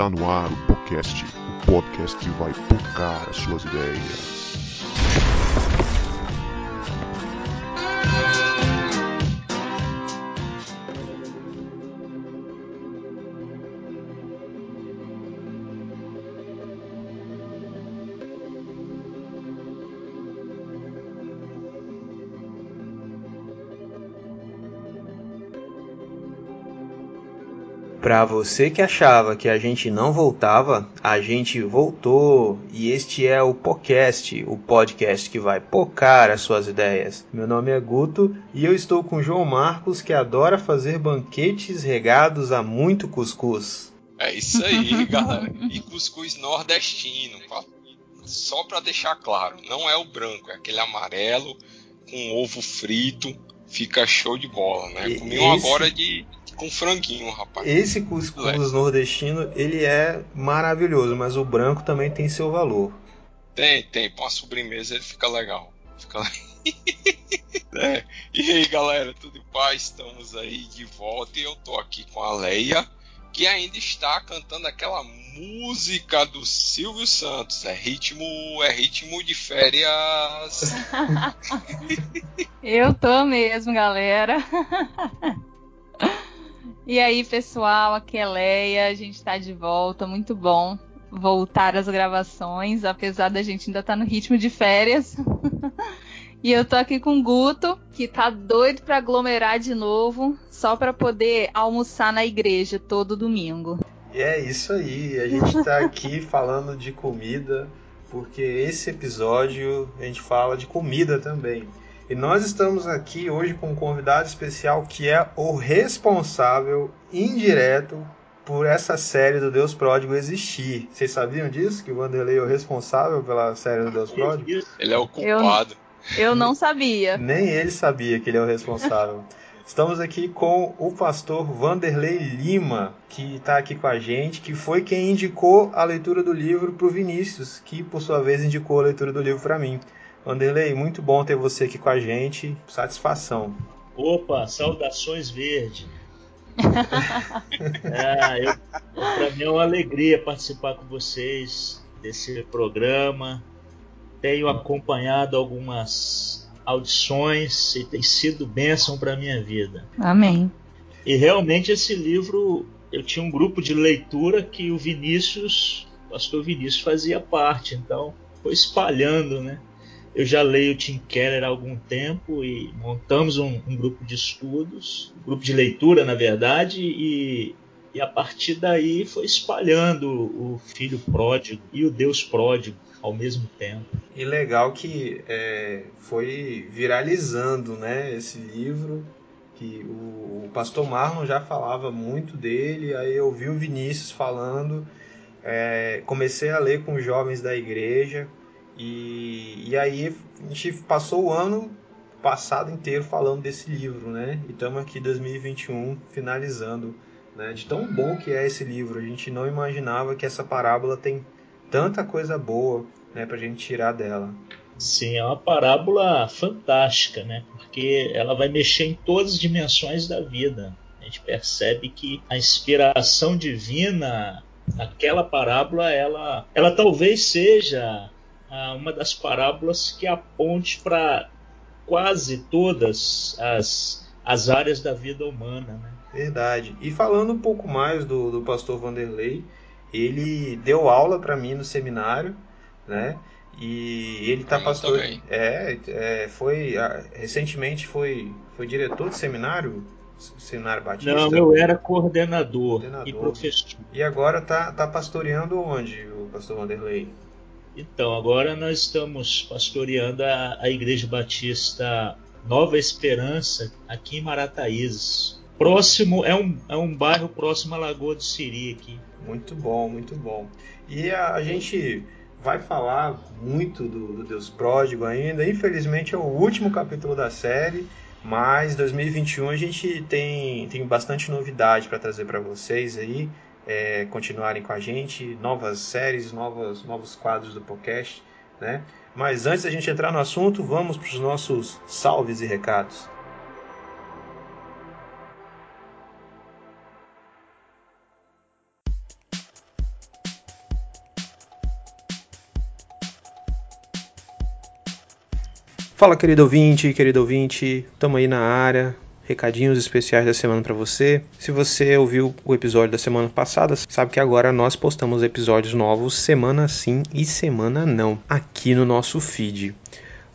Está no ar o podcast, o podcast que vai tocar as suas ideias. Para você que achava que a gente não voltava, a gente voltou e este é o podcast, o podcast que vai pocar as suas ideias. Meu nome é Guto e eu estou com João Marcos que adora fazer banquetes regados a muito cuscuz. É isso aí, galera. E cuscuz nordestino, só para deixar claro, não é o branco, é aquele amarelo com ovo frito, fica show de bola, né? Comi um agora de com franguinho, rapaz. Esse cuscuz nordestino, ele é maravilhoso, mas o branco também tem seu valor. Tem, tem. Pra uma sobremesa ele fica legal. Fica é. E aí, galera, tudo em paz? Estamos aí de volta e eu tô aqui com a Leia, que ainda está cantando aquela música do Silvio Santos. É ritmo, é ritmo de férias. eu tô mesmo, galera. E aí, pessoal, aqui é Leia, a gente está de volta, muito bom voltar às gravações, apesar da gente ainda estar tá no ritmo de férias. e eu tô aqui com o Guto, que tá doido para aglomerar de novo, só para poder almoçar na igreja todo domingo. E é isso aí, a gente tá aqui falando de comida, porque esse episódio a gente fala de comida também. E nós estamos aqui hoje com um convidado especial que é o responsável indireto por essa série do Deus Pródigo existir. Vocês sabiam disso? Que o Vanderlei é o responsável pela série do Deus Pródigo? Ele é o culpado. Eu, eu não sabia. Nem ele sabia que ele é o responsável. Estamos aqui com o pastor Vanderlei Lima, que está aqui com a gente, que foi quem indicou a leitura do livro para o Vinícius, que por sua vez indicou a leitura do livro para mim. Vanderlei, muito bom ter você aqui com a gente. Satisfação. Opa, saudações verde. é, Para mim é uma alegria participar com vocês desse programa. Tenho acompanhado algumas audições e tem sido bênção para minha vida. Amém. E realmente esse livro, eu tinha um grupo de leitura que o Vinícius, o pastor Vinícius fazia parte, então foi espalhando, né? Eu já leio Tim Keller há algum tempo e montamos um, um grupo de estudos, um grupo de leitura, na verdade, e, e a partir daí foi espalhando o filho pródigo e o Deus pródigo ao mesmo tempo. E legal que é, foi viralizando né, esse livro, que o, o, pastor Marlon já falava muito dele, aí eu vi o Vinícius falando, é, comecei a ler com jovens da igreja, e, e aí a gente passou o ano passado inteiro falando desse livro, né? E estamos aqui em 2021 finalizando, né? De tão bom que é esse livro, a gente não imaginava que essa parábola tem tanta coisa boa, né, a gente tirar dela. Sim, é uma parábola fantástica, né? Porque ela vai mexer em todas as dimensões da vida. A gente percebe que a inspiração divina naquela parábola, ela, ela talvez seja ah, uma das parábolas que aponte para quase todas as, as áreas da vida humana. Né? Verdade. E falando um pouco mais do, do pastor Vanderlei, ele deu aula para mim no seminário, né? E ele está pastor. É, é, foi recentemente foi foi diretor de seminário, seminário Batista. Não, eu era coordenador, coordenador. e professor. E agora tá tá pastoreando onde o pastor Vanderlei? Então, agora nós estamos pastoreando a, a Igreja Batista Nova Esperança, aqui em Marataízes. Próximo, é um, é um bairro próximo à Lagoa do Siri aqui. Muito bom, muito bom. E a, a gente vai falar muito do, do, Deus Pródigo ainda. Infelizmente é o último capítulo da série, mas 2021 a gente tem, tem bastante novidade para trazer para vocês aí é, continuarem com a gente, novas séries, novas, novos quadros do podcast. Né? Mas antes da gente entrar no assunto, vamos para os nossos salves e recados. Fala, querido ouvinte, querido ouvinte, estamos aí na área, Recadinhos especiais da semana para você. Se você ouviu o episódio da semana passada, sabe que agora nós postamos episódios novos semana sim e semana não aqui no nosso feed.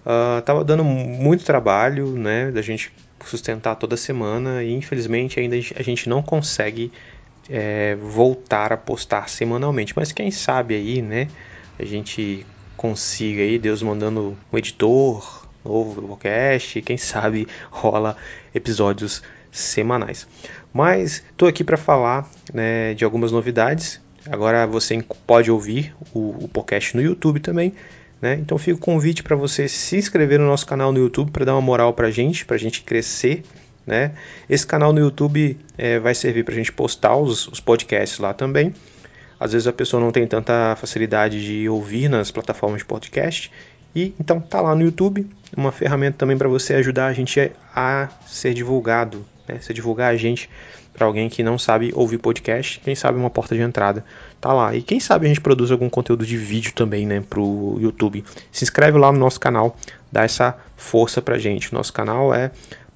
Uh, tava dando muito trabalho, né, da gente sustentar toda semana e infelizmente ainda a gente não consegue é, voltar a postar semanalmente. Mas quem sabe aí, né, a gente consiga aí, Deus mandando um editor novo podcast, quem sabe rola episódios semanais. Mas estou aqui para falar né, de algumas novidades. Agora você pode ouvir o, o podcast no YouTube também. Né? Então fica o convite para você se inscrever no nosso canal no YouTube para dar uma moral para a gente, para a gente crescer. Né? Esse canal no YouTube é, vai servir para a gente postar os, os podcasts lá também. Às vezes a pessoa não tem tanta facilidade de ouvir nas plataformas de podcast. E então tá lá no YouTube, uma ferramenta também para você ajudar a gente a ser divulgado, né? Se divulgar a gente para alguém que não sabe ouvir podcast, quem sabe uma porta de entrada tá lá. E quem sabe a gente produz algum conteúdo de vídeo também, né, pro YouTube. Se inscreve lá no nosso canal, dá essa força pra gente. Nosso canal é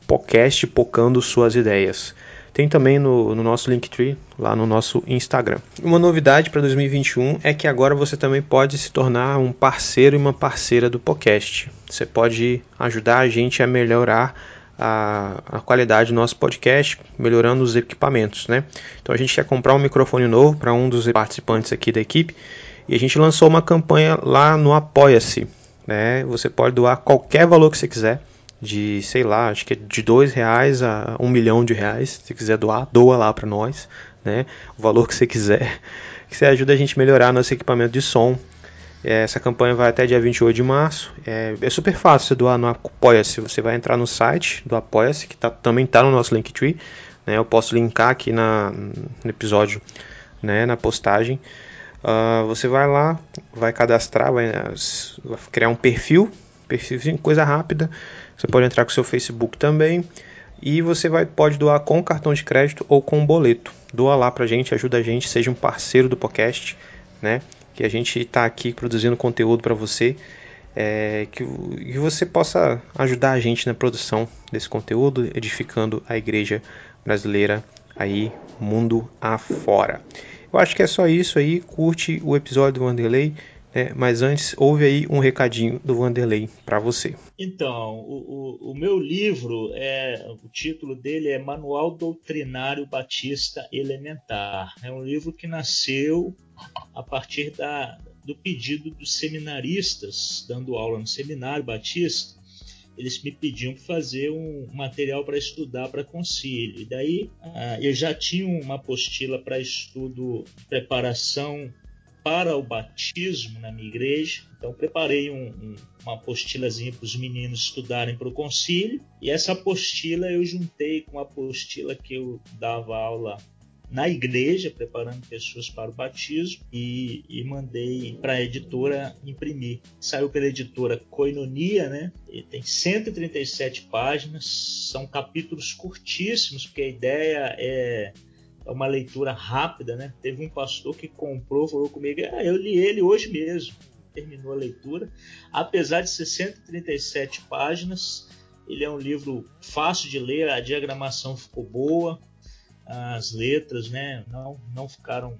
podcast Pocando Suas Ideias. Tem também no, no, nosso Linktree, lá no nosso Instagram. Uma novidade para 2021 é que agora você também pode se tornar um parceiro e uma parceira do podcast. Você pode ajudar a gente a melhorar a, a, qualidade do nosso podcast, melhorando os equipamentos, né? Então a gente quer comprar um microfone novo para um dos participantes aqui da equipe e a gente lançou uma campanha lá no Apoia-se, né? Você pode doar qualquer valor que você quiser, de sei lá, acho que é de dois reais a um milhão de reais, se quiser doar, doa lá para nós, né? O valor que você quiser, que você ajuda a gente a melhorar nosso equipamento de som é, essa campanha vai até dia 28 de março. É, é super fácil você doar no Apoia-se. Você vai entrar no site do Apoia-se, que tá, também está no nosso Linktree. Né? Eu posso linkar aqui na, no episódio, né? na postagem. Uh, você vai lá, vai cadastrar, vai, vai criar um perfil, perfil coisa rápida. Você pode entrar com o seu Facebook também. E você vai, pode doar com cartão de crédito ou com boleto. Doa lá pra gente, ajuda a gente, seja um parceiro do podcast, né? que a gente está aqui produzindo conteúdo para você, é, que, que você possa ajudar a gente na produção desse conteúdo, edificando a igreja brasileira aí mundo afora. Eu acho que é só isso aí. Curte o episódio do Wanderlei. É, mas antes, ouve aí um recadinho do Vanderlei para você. Então, o, o, o, meu livro, é, o título dele é Manual Doutrinário Batista Elementar. É um livro que nasceu a partir da, do pedido dos seminaristas, dando aula no Seminário Batista. Eles me pediam para fazer um material para estudar para concílio. E daí ah, eu já tinha uma apostila para estudo, preparação para o batismo na minha igreja. Então preparei um, um, uma apostilazinha para os meninos estudarem para o concílio. E essa apostila eu juntei com a apostila que eu dava aula na igreja, preparando pessoas para o batismo, e, e mandei para a editora imprimir. Saiu pela editora Coinonia, né? E tem 137 páginas, são capítulos curtíssimos, porque a ideia é uma leitura rápida, né? Teve um pastor que comprou, falou comigo, ah, eu li ele hoje mesmo. Terminou a leitura. Apesar de 637 páginas, ele é um livro fácil de ler, a diagramação ficou boa, as letras, né, não, não ficaram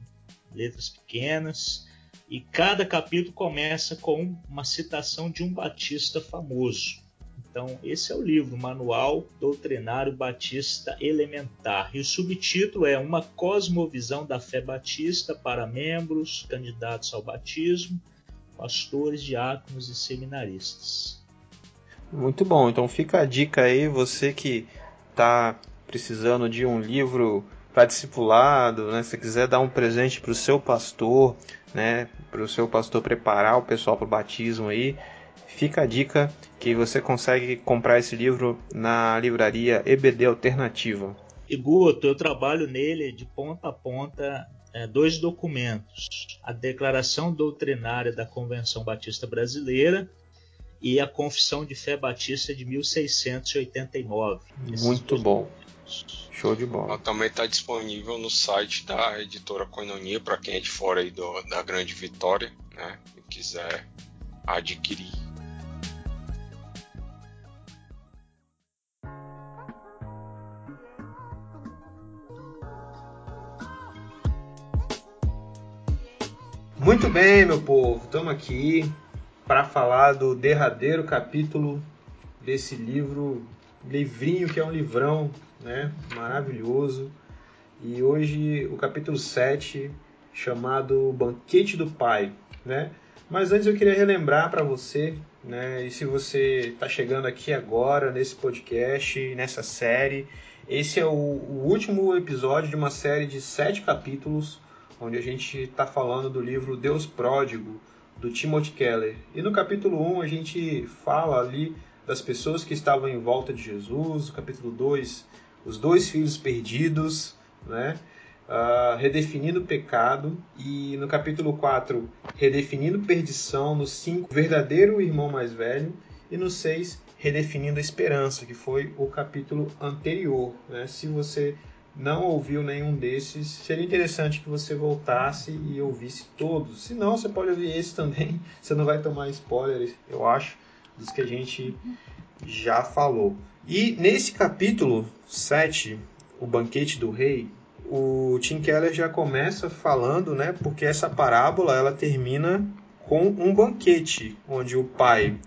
letras pequenas. E cada capítulo começa com uma citação de um batista famoso. Então, esse é o livro, Manual Doutrinário Batista Elementar. E o subtítulo é Uma Cosmovisão da Fé Batista para membros, candidatos ao batismo, pastores, diáconos e seminaristas. Muito bom, então fica a dica aí, você que está precisando de um livro para discipulado, né? Se quiser dar um presente para o seu pastor, né? Para o seu pastor preparar o pessoal para o batismo aí, Fica a dica que você consegue comprar esse livro na livraria EBD Alternativa. E Guto, eu trabalho nele de ponta a ponta é, dois documentos: a Declaração Doutrinária da Convenção Batista Brasileira e a Confissão de Fé Batista de 1689. Muito bom. Show de bola. Ela também está disponível no site da editora Coinonia para quem é de fora aí do, da Grande Vitória, né? E quiser adquirir. Muito bem, meu povo, estamos aqui para falar do derradeiro capítulo desse livro, livrinho que é um livrão, né? Maravilhoso. E hoje o capítulo 7, chamado Banquete do Pai, né? Mas antes eu queria relembrar para você, né? E se você está chegando aqui agora nesse podcast, nessa série, esse é o, o último episódio de uma série de sete capítulos, onde a gente está falando do livro Deus Pródigo, do Timothy Keller. E no capítulo 1 a gente fala ali das pessoas que estavam em volta de Jesus, no capítulo 2, os dois filhos perdidos, né? Uh, redefinindo o pecado, e no capítulo 4, redefinindo perdição, no 5, verdadeiro irmão mais velho, e no 6, redefinindo a esperança, que foi o capítulo anterior. Né? Se você não ouviu nenhum desses, seria interessante que você voltasse e ouvisse todos. Se não, você pode ouvir esse também, você não vai tomar spoilers, eu acho, dos que a gente já falou. E nesse capítulo 7, o banquete do rei, o Tim Keller já começa falando, né? Porque essa parábola ela termina com um banquete, onde o pai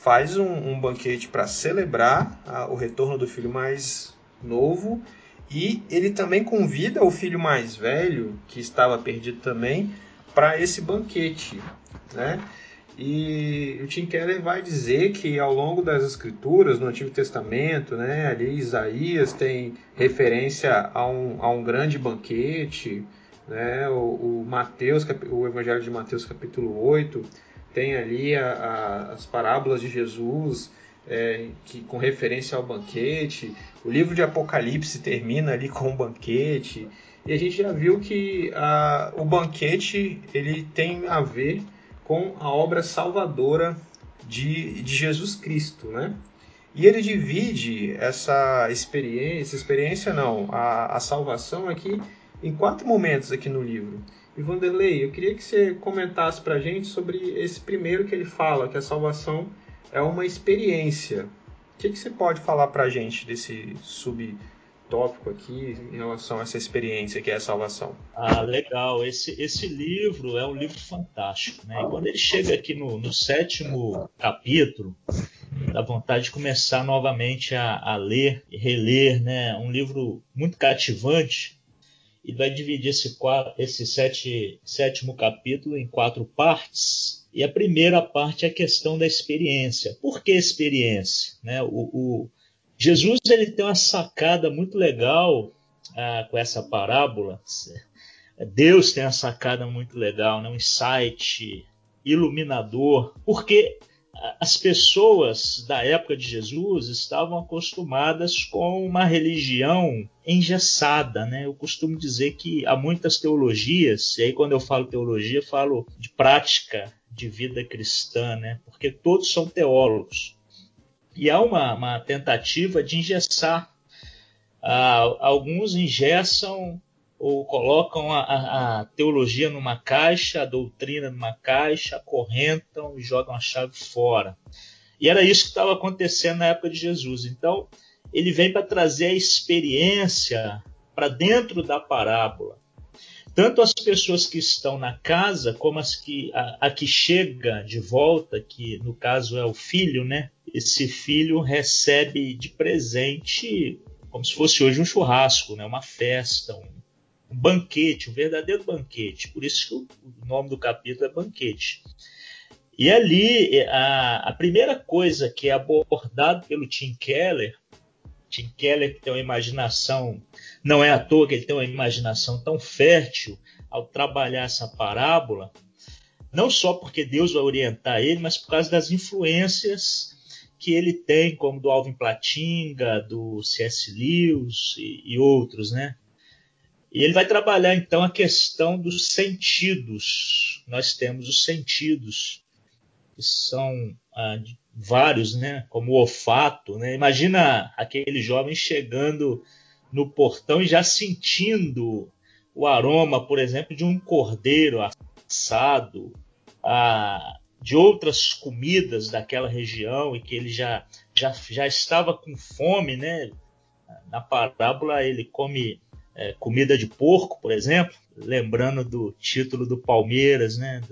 faz um, um banquete para celebrar a, o retorno do filho mais novo e ele também convida o filho mais velho, que estava perdido também, para esse banquete, né? E o Tim Keller vai dizer que ao longo das escrituras, no Antigo Testamento, né, ali Isaías tem referência a um, a um grande banquete, né, o, o Mateus, o Evangelho de Mateus capítulo 8, tem ali a, a, as parábolas de Jesus é, que, com referência ao banquete, o livro de Apocalipse termina ali com um banquete, e a gente já viu que a, o banquete ele tem a ver com a obra salvadora de, de Jesus Cristo, né? E ele divide essa experiência, experiência não, a, a salvação aqui em quatro momentos aqui no livro. E Vanderlei, eu queria que você comentasse para a gente sobre esse primeiro que ele fala, que a salvação é uma experiência. O que, que você pode falar para a gente desse sub tópico aqui em relação a essa experiência que é a salvação. Ah, legal. Esse, esse livro é um livro fantástico. Né? E quando ele chega aqui no, no sétimo capítulo, dá vontade de começar novamente a, a ler e reler. Né? Um livro muito cativante. E vai dividir esse, esse sete, sétimo capítulo em quatro partes. E a primeira parte é a questão da experiência. Por que experiência? Né? O, o Jesus ele tem uma sacada muito legal ah, com essa parábola. Deus tem uma sacada muito legal, né? um insight iluminador, porque as pessoas da época de Jesus estavam acostumadas com uma religião engessada, né? Eu costumo dizer que há muitas teologias, e aí quando eu falo teologia, falo de prática de vida cristã, né? Porque todos são teólogos. E há uma, uma tentativa de engessar. Ah, alguns engessam ou colocam a, a, a, teologia numa caixa, a doutrina numa caixa, acorrentam e jogam a chave fora. E era isso que estava acontecendo na época de Jesus. Então, ele vem para trazer a experiência para dentro da parábola. Tanto as pessoas que estão na casa, como as que a, a que chega de volta, que no caso é o filho, né? esse filho recebe de presente, como se fosse hoje um churrasco, né? uma festa, um, um banquete, um verdadeiro banquete. Por isso que o nome do capítulo é banquete. E ali, a, a primeira coisa que é abordado pelo Tim Keller, Tim Keller que tem uma imaginação, não é à toa que ele tem uma imaginação tão fértil ao trabalhar essa parábola, não só porque Deus vai orientar ele, mas por causa das influências que ele tem, como do Alvin Platinga, do C.S. Lewis e, e outros, né? E ele vai trabalhar então a questão dos sentidos. Nós temos os sentidos, que são ah, vários, né? Como o olfato, né? Imagina aquele jovem chegando no portão e já sentindo o aroma, por exemplo, de um cordeiro assado, a, de outras comidas daquela região e que ele já, já, já estava com fome, né? Na parábola ele come é, comida de porco, por exemplo, lembrando do título do Palmeiras, né?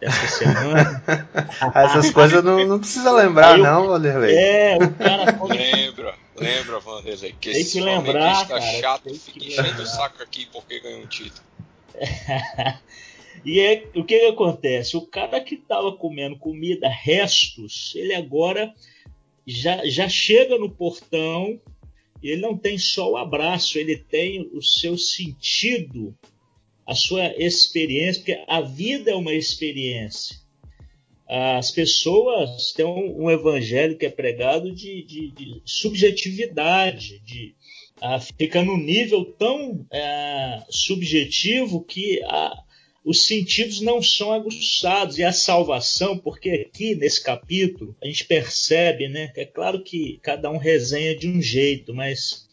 Dessa semana. Essas coisas não, não precisa lembrar, eu, não, Vanderlei. É, o cara. Lembra, lembra, Vanderlei. Que tem que lembrar, cara. chato fica enchendo o saco aqui porque ganhou um título. e é, o que, que acontece? O cara que estava comendo comida, restos, ele agora já, já chega no portão ele não tem só o abraço, ele tem o seu sentido, a sua experiência, porque a vida é uma experiência. As pessoas têm um, um evangelho que é pregado de, de, de subjetividade, de uh, fica num nível tão uh, subjetivo que a, os sentidos não são aguçados e a salvação, porque aqui nesse capítulo a gente percebe, né? É claro que cada um resenha de um jeito, mas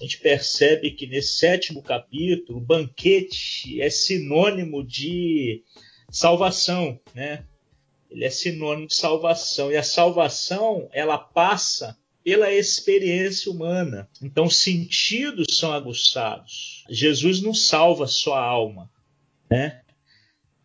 a gente percebe que nesse sétimo capítulo, o banquete é sinônimo de salvação, né? Ele é sinônimo de salvação e a salvação ela passa pela experiência humana. Então, os sentidos são aguçados. Jesus não salva só a alma, né?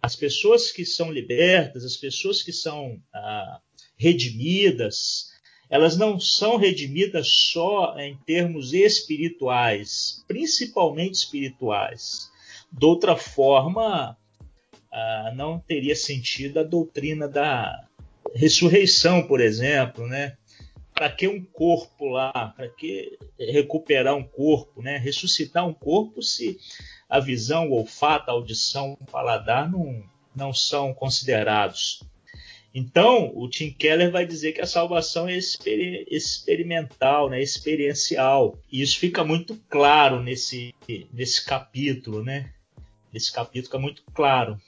as pessoas que são libertas, as pessoas que são ah, redimidas, elas não são redimidas só em termos espirituais, principalmente espirituais. De outra forma, ah, não teria sentido a doutrina da ressurreição, por exemplo, né? Para que um corpo lá? Para que recuperar um corpo, né? Ressuscitar um corpo se a visão, o olfato, a audição, o paladar não, não são considerados. Então, o Tim Keller vai dizer que a salvação é exper experimental, né, experiencial. E isso fica muito claro nesse, nesse capítulo, né? Nesse capítulo fica muito claro.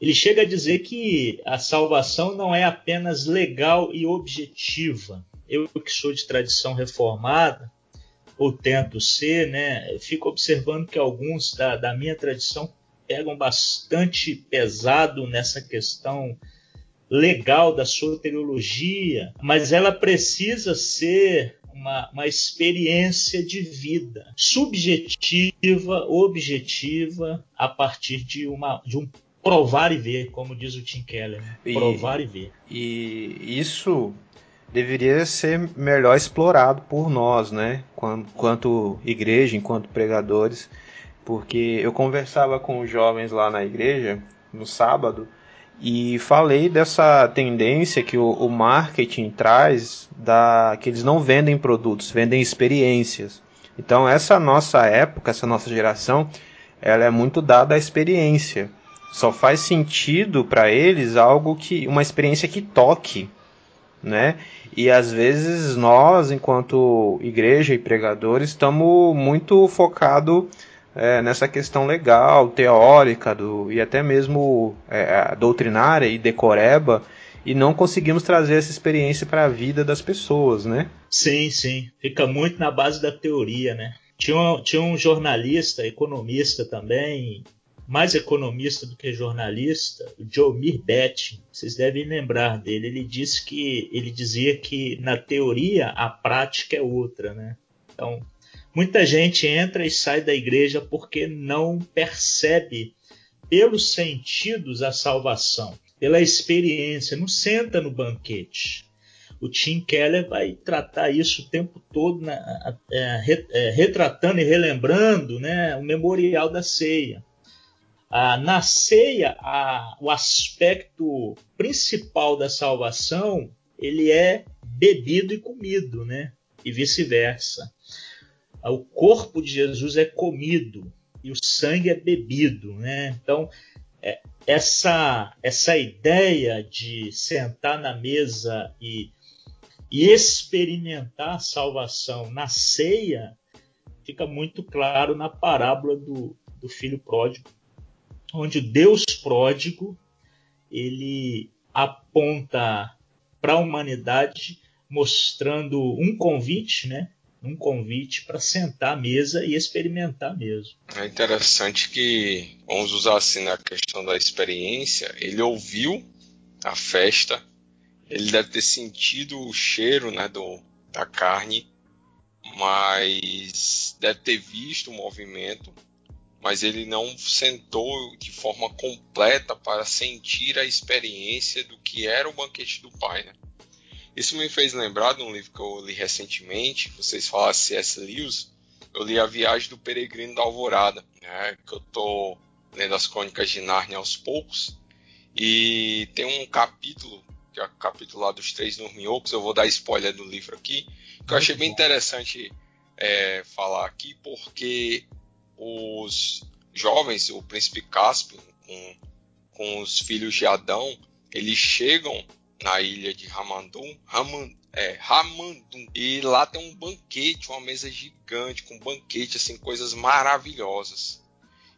Ele chega a dizer que a salvação não é apenas legal e objetiva. Eu que sou de tradição reformada, ou tento ser, né, fico observando que alguns da, da minha tradição pegam bastante pesado nessa questão legal da soteriologia, mas ela precisa ser uma, uma experiência de vida subjetiva, objetiva, a partir de, uma, de um provar e ver, como diz o Tim Keller. Né? Provar e, e ver. E isso deveria ser melhor explorado por nós, né? Quanto igreja, enquanto pregadores, porque eu conversava com os jovens lá na igreja no sábado e falei dessa tendência que o, o marketing traz da que eles não vendem produtos, vendem experiências. Então essa nossa época, essa nossa geração, ela é muito dada à experiência. Só faz sentido para eles algo que uma experiência que toque, né? E às vezes nós, enquanto igreja e pregadores, estamos muito focados é, nessa questão legal, teórica do, e até mesmo é, doutrinária e decoreba, e não conseguimos trazer essa experiência para a vida das pessoas, né? Sim, sim. Fica muito na base da teoria, né? Tinha um, tinha um jornalista, economista também, mais economista do que jornalista, o Jomir Betting, vocês devem lembrar dele. Ele disse que ele dizia que na teoria a prática é outra, né? Então, muita gente entra e sai da igreja porque não percebe pelos sentidos a salvação, pela experiência, não senta no banquete. O Tim Keller vai tratar isso o tempo todo, né, é, retratando e relembrando né, o memorial da ceia. Ah, na ceia, ah, o aspecto principal da salvação ele é bebido e comido, né? E vice-versa. Ah, o corpo de Jesus é comido e o sangue é bebido, né? Então, é, essa essa ideia de sentar na mesa e, e experimentar a salvação na ceia fica muito claro na parábola do, do filho pródigo onde Deus pródigo ele aponta para a humanidade mostrando um convite, né? Um convite para sentar à mesa e experimentar mesmo. É interessante que, vamos usar assim na questão da experiência, ele ouviu a festa, ele deve ter sentido o cheiro né, do, da carne, mas deve ter visto o movimento, mas ele não sentou de forma completa para sentir a experiência do que era o banquete do Pai. Né? Isso me fez lembrar de um livro que eu li recentemente, vocês falaram C.S. Lewis, eu li A Viagem do Peregrino da Alvorada, né, que eu estou lendo as Crônicas de Nárnia aos poucos, e tem um capítulo, que é o capítulo lá dos Três Dorminhocos, eu vou dar spoiler do livro aqui, que eu achei bem interessante é, falar aqui, porque os jovens, o príncipe Caspian, com, com os filhos de Adão, eles chegam na ilha de Ramandum, Raman, é, Ramandum, e lá tem um banquete, uma mesa gigante com banquete, assim, coisas maravilhosas.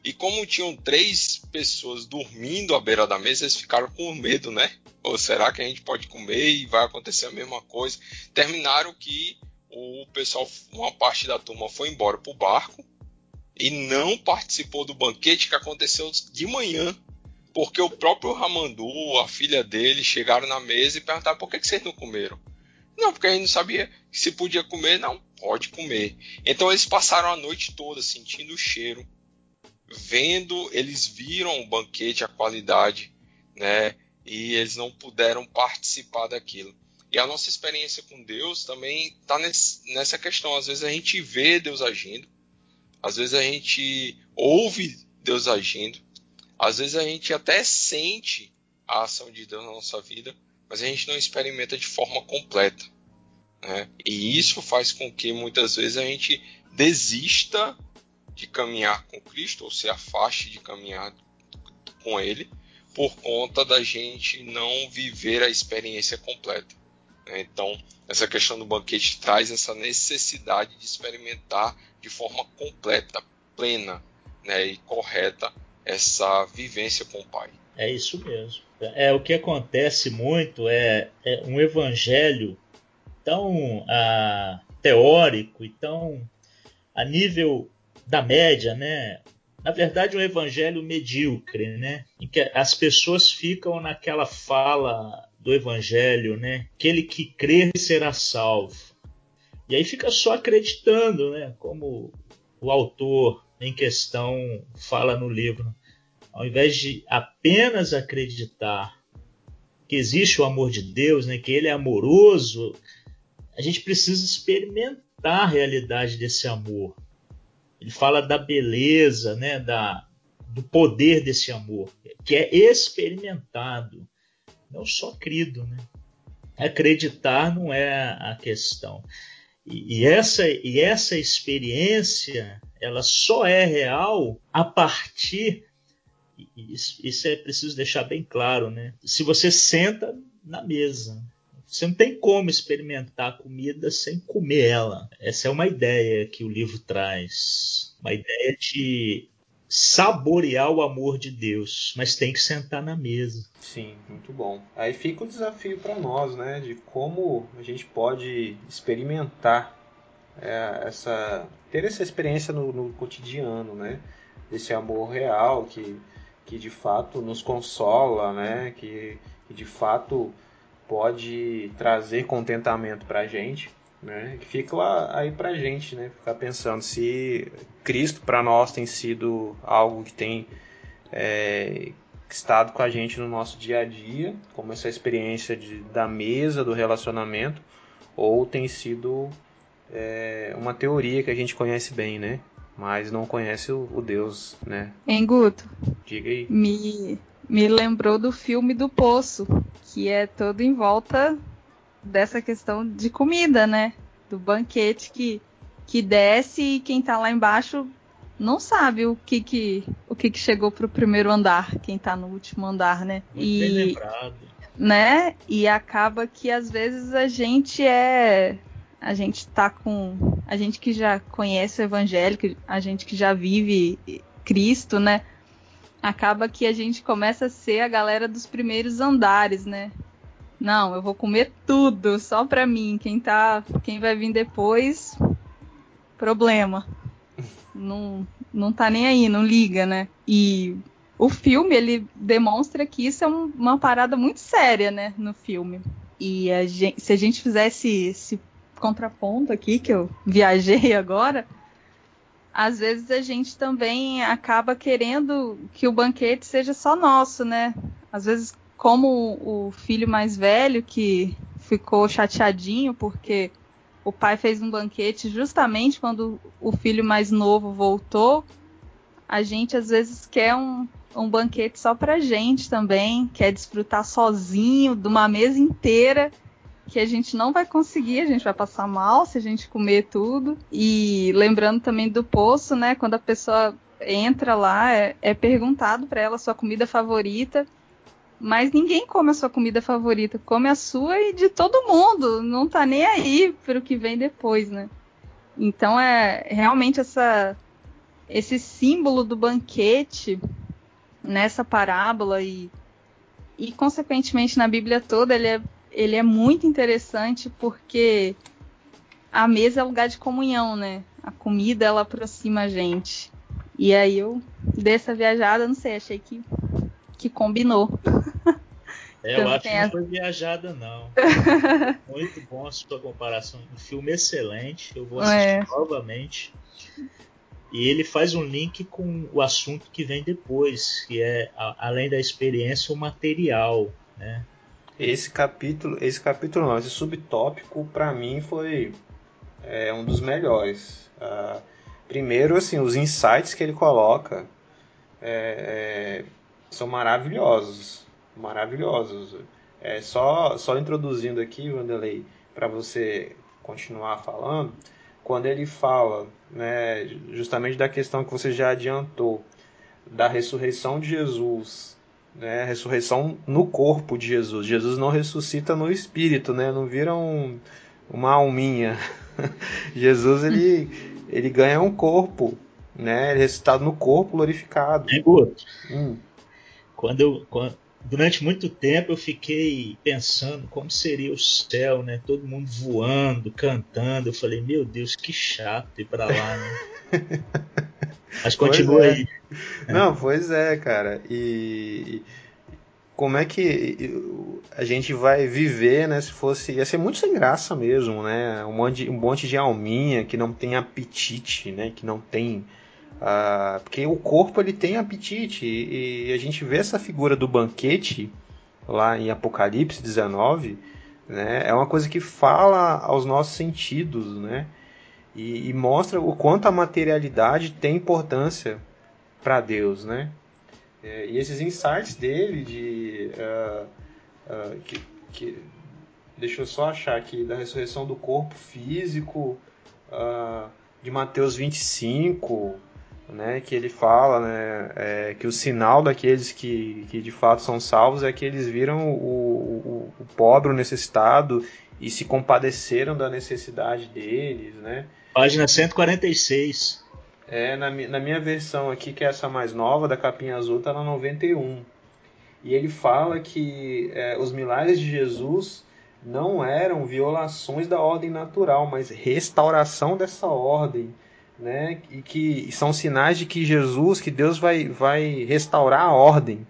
E como tinham três pessoas dormindo à beira da mesa, eles ficaram com medo, né? Ou será que a gente pode comer e vai acontecer a mesma coisa? Terminaram que o pessoal, uma parte da turma foi embora pro barco e não participou do banquete que aconteceu de manhã porque o próprio Ramandu, a filha dele, chegaram na mesa e perguntaram por que, vocês não comeram. Não, porque a gente não sabia se podia comer. Não, pode comer. Então eles passaram a noite toda sentindo o cheiro, vendo, eles viram o banquete, a qualidade, né? E eles não puderam participar daquilo. E a nossa experiência com Deus também está nessa questão. Às vezes a gente vê Deus agindo, às vezes a gente ouve Deus agindo, às vezes a gente até sente a ação de Deus na nossa vida, mas a gente não experimenta de forma completa. Né? E isso faz com que muitas vezes a gente desista de caminhar com Cristo, ou se afaste de caminhar com Ele, por conta da gente não viver a experiência completa. Né? Então, essa questão do banquete traz essa necessidade de experimentar de forma completa, plena né? e correta essa vivência com o Pai. É isso mesmo. É o que acontece muito é, é um evangelho tão ah, teórico e tão a nível da média, né? Na verdade, um evangelho medíocre, né? Em que as pessoas ficam naquela fala do evangelho, né? Aquele que crer será salvo. E aí fica só acreditando, né? Como o autor em questão fala no livro. Ao invés de apenas acreditar que existe o amor de Deus, né, que Ele é amoroso, a gente precisa experimentar a realidade desse amor. Ele fala da beleza, né, da, do poder desse amor, que é experimentado, não só crido. Né? Acreditar não é a questão. E, e, essa, e essa experiência ela só é real a partir isso, isso é preciso deixar bem claro, né? Se você senta na mesa, você não tem como experimentar a comida sem comer ela. Essa é uma ideia que o livro traz. Uma ideia de saborear o amor de Deus, mas tem que sentar na mesa. Sim, muito bom. Aí fica o desafio para nós, né, de como a gente pode experimentar é, essa ter essa experiência no, no, cotidiano, né, desse amor real que que de fato nos consola, né, que, que de fato pode trazer contentamento para a gente. Né? Fica lá aí pra gente, né? Ficar pensando se Cristo para nós tem sido algo que tem é, estado com a gente no nosso dia a dia, como essa experiência de, da mesa, do relacionamento, ou tem sido é, uma teoria que a gente conhece bem, né? Mas não conhece o, o Deus, né? Hein, Guto? Diga aí. Me, me lembrou do filme do Poço, que é todo em volta dessa questão de comida, né? Do banquete que, que desce e quem tá lá embaixo não sabe o que que, o que, que chegou pro primeiro andar, quem tá no último andar, né? Muito e, bem lembrado. Né? E acaba que às vezes a gente é. A gente tá com. A gente que já conhece o evangelho, a gente que já vive Cristo, né? Acaba que a gente começa a ser a galera dos primeiros andares, né? Não, eu vou comer tudo só pra mim. Quem tá, quem vai vir depois, problema. Não, não tá nem aí, não liga, né? E o filme ele demonstra que isso é um, uma parada muito séria, né, no filme. E a gente, se a gente fizesse esse contraponto aqui que eu viajei agora, às vezes a gente também acaba querendo que o banquete seja só nosso, né? Às vezes, como o filho mais velho que ficou chateadinho porque o pai fez um banquete justamente quando o filho mais novo voltou, a gente às vezes quer um, um banquete só pra gente também, quer desfrutar sozinho de uma mesa inteira que a gente não vai conseguir, a gente vai passar mal se a gente comer tudo. E lembrando também do poço, né? Quando a pessoa entra lá, é, é perguntado para ela sua comida favorita. Mas ninguém come a sua comida favorita, come a sua e de todo mundo. Não tá nem aí pro que vem depois, né? Então é realmente essa esse símbolo do banquete nessa parábola e e consequentemente na Bíblia toda ele é ele é muito interessante porque a mesa é lugar de comunhão, né? A comida ela aproxima a gente. E aí eu dessa viajada, não sei, achei que que combinou. É, eu acho que não foi viajada, não. Muito bom a sua comparação. Um filme excelente. Eu vou assistir é. novamente. E ele faz um link com o assunto que vem depois, que é, além da experiência, o material. Né? Esse capítulo, esse capítulo não, esse subtópico para mim foi é, um dos melhores. Uh, primeiro, assim, os insights que ele coloca é, é, são maravilhosos, maravilhosos. É, só, só introduzindo aqui, Wanderlei, para você continuar falando, quando ele fala, né, justamente da questão que você já adiantou, da ressurreição de Jesus né, ressurreição no corpo de Jesus. Jesus não ressuscita no espírito, né? Não vira um, uma alminha. Jesus ele, ele ganha um corpo, né? Ele é ressuscitado no corpo glorificado. É, Guto. Hum. Quando eu quando, durante muito tempo eu fiquei pensando como seria o céu, né? Todo mundo voando, cantando. Eu falei, meu Deus, que chato ir para lá, né? Mas continua é. aí. Não, pois é, cara. E como é que a gente vai viver, né? Se fosse. Ia ser muito sem graça mesmo, né? Um monte, um monte de alminha que não tem apetite, né? Que não tem. Uh, porque o corpo ele tem apetite. E, e, a gente vê essa figura do banquete lá em Apocalipse 19, né? É uma coisa que fala aos nossos sentidos, né? e, e mostra o quanto a materialidade tem importância para Deus, né? É, e esses insights dele de uh, uh, que, que, deixa eu só achar aqui da ressurreição do corpo físico uh, de Mateus 25 né, que ele fala né, é, que o sinal daqueles que, que de fato são salvos é que eles viram o, o, o pobre, o necessitado e se compadeceram da necessidade deles, né? Página 146. É, na, na minha versão aqui, que é essa mais nova, da capinha azul, tá na 91. E ele fala que é, os milagres de Jesus não eram violações da ordem natural, mas restauração dessa ordem, né? E que são sinais de que Jesus, que Deus vai, vai restaurar a ordem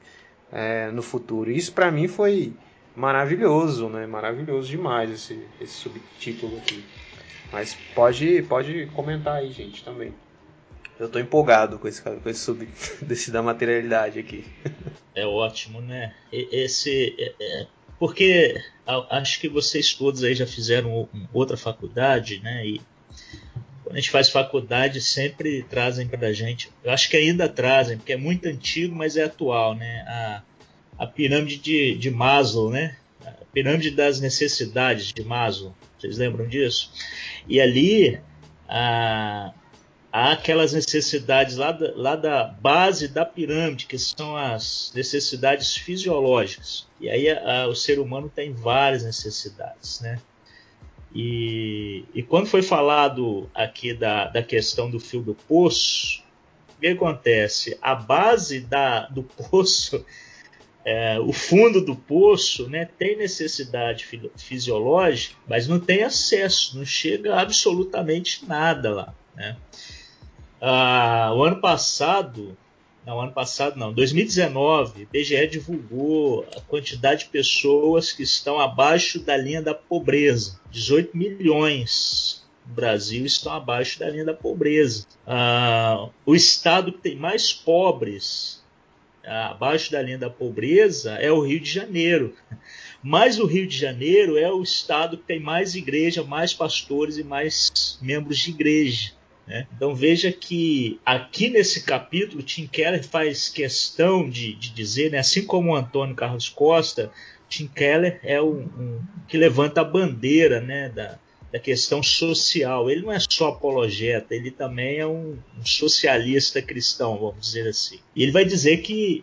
é, no futuro. Isso para mim foi maravilhoso, né? Maravilhoso demais esse, esse subtítulo aqui. Mas pode, pode comentar aí, gente, também. Eu tô empolgado com esse, com esse sub desse da materialidade aqui. É ótimo, né? Esse. É, é, porque acho que vocês todos aí já fizeram outra faculdade, né? E quando a gente faz faculdade, sempre trazem pra gente. Eu acho que ainda trazem, porque é muito antigo, mas é atual, né? A, a pirâmide de, de Maslow, né? A pirâmide das necessidades de Maslow. Vocês lembram disso? E ali há, há aquelas necessidades lá da, lá da base da pirâmide, que são as necessidades fisiológicas. E aí a, o ser humano tem várias necessidades, né? E, e quando foi falado aqui da, da questão do fio do poço, o que acontece? A base da, do poço é, o fundo do poço né, tem necessidade fisiológica, mas não tem acesso, não chega absolutamente nada lá. Né? Ah, o ano passado, não, ano passado não, 2019, o IBGE divulgou a quantidade de pessoas que estão abaixo da linha da pobreza, 18 milhões. no Brasil estão abaixo da linha da pobreza. Ah, o estado que tem mais pobres ah, abaixo da linha da pobreza é o Rio de Janeiro. Mas o Rio de Janeiro é o estado que tem mais igreja, mais pastores e mais membros de igreja. Né? Então veja que aqui nesse capítulo Tim Keller faz questão de, de dizer, né, assim como o Antônio Carlos Costa, Tim Keller é um, um que levanta a bandeira né, da, da questão social. Ele não é só apologeta, ele também é um, um socialista cristão, vamos dizer assim. E ele vai dizer que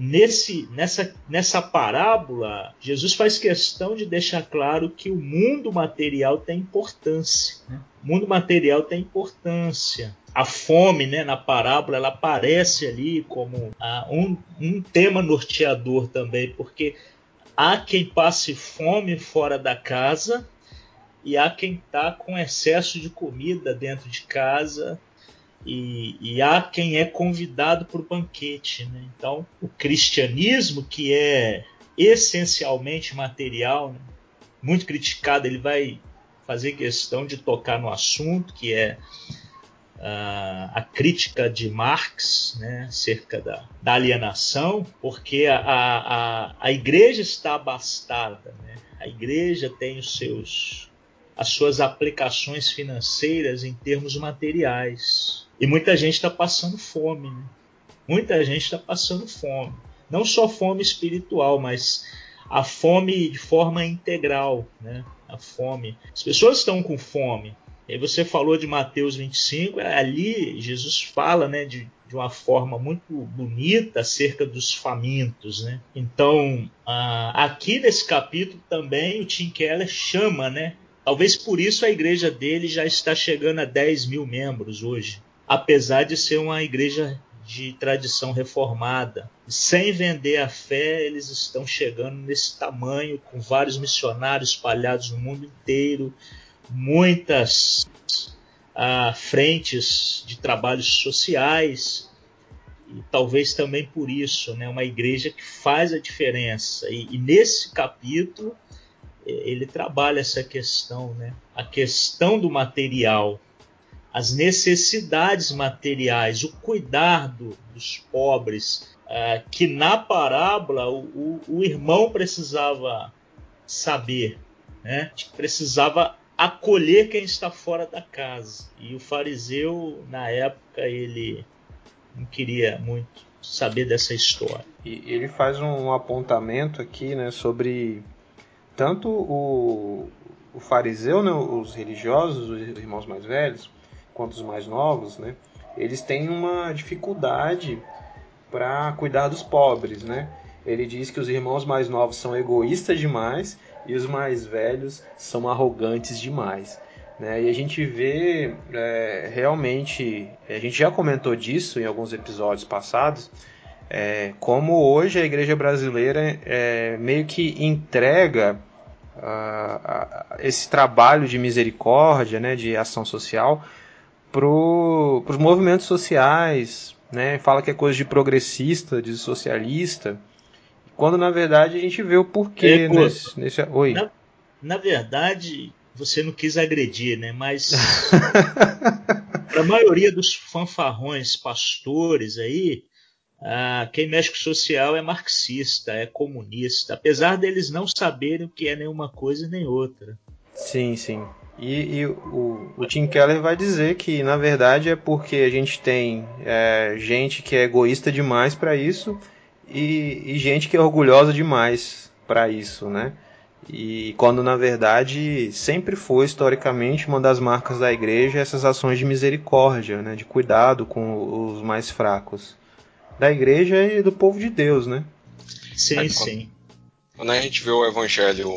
nesse, nessa, nessa parábola, Jesus faz questão de deixar claro que o mundo material tem importância. Né? O mundo material tem importância. A fome, né, na parábola, ela aparece ali como ah, um, um tema norteador também, porque há quem passe fome fora da casa e há quem está com excesso de comida dentro de casa e, e há quem é convidado para o banquete. Né? Então, o cristianismo, que é essencialmente material, né? muito criticado, ele vai fazer questão de tocar no assunto, que é uh, a crítica de Marx né, acerca da, da alienação, porque a, a, a igreja está abastada, né? a igreja tem os seus as suas aplicações financeiras em termos materiais. E muita gente está passando fome. Né? Muita gente está passando fome. Não só fome espiritual, mas a fome de forma integral. Né? A fome. As pessoas estão com fome. E você falou de Mateus 25, ali Jesus fala né, de, de uma forma muito bonita acerca dos famintos. Né? Então, aqui nesse capítulo também o Tim Keller chama né, Talvez por isso a igreja dele já está chegando a 10 mil membros hoje, apesar de ser uma igreja de tradição reformada. Sem vender a fé, eles estão chegando nesse tamanho, com vários missionários espalhados no mundo inteiro, muitas ah, frentes de trabalhos sociais, e talvez também por isso, né, uma igreja que faz a diferença. E, e nesse capítulo ele trabalha essa questão, né? A questão do material, as necessidades materiais, o cuidar do, dos pobres, uh, que na parábola o, o, o, irmão precisava saber, né? Precisava acolher quem está fora da casa. E o fariseu, na época, ele não queria muito saber dessa história. E ele faz um apontamento aqui, né, sobre tanto o, o fariseu, né, os religiosos, os irmãos mais velhos, quanto os mais novos, né, eles têm uma dificuldade para cuidar dos pobres, né? Ele diz que os irmãos mais novos são egoístas demais e os mais velhos são arrogantes demais. Né? E a gente vê é, realmente, a gente já comentou disso em alguns episódios passados, é, como hoje a igreja brasileira é, meio que entrega esse trabalho de misericórdia, né, de ação social, para os movimentos sociais, né, fala que é coisa de progressista, de socialista, quando na verdade a gente vê o porquê é, nesse, nesse... Oi. Na, na, verdade, você não quis agredir, né? Mas para a maioria dos fanfarrões pastores aí, ah, quem mexe com social é marxista, é comunista, apesar deles não saberem o que é nenhuma coisa nem outra. Sim, sim. E, e o, o, Tim Keller vai dizer que, na verdade, é porque a gente tem é, gente que é egoísta demais para isso e, e, gente que é orgulhosa demais para isso, né? E quando, na verdade, sempre foi, historicamente, uma das marcas da igreja essas ações de misericórdia, né? De cuidado com os mais fracos da igreja e do povo de Deus, né? Sim, Aí, sim. Quando, a gente vê o evangelho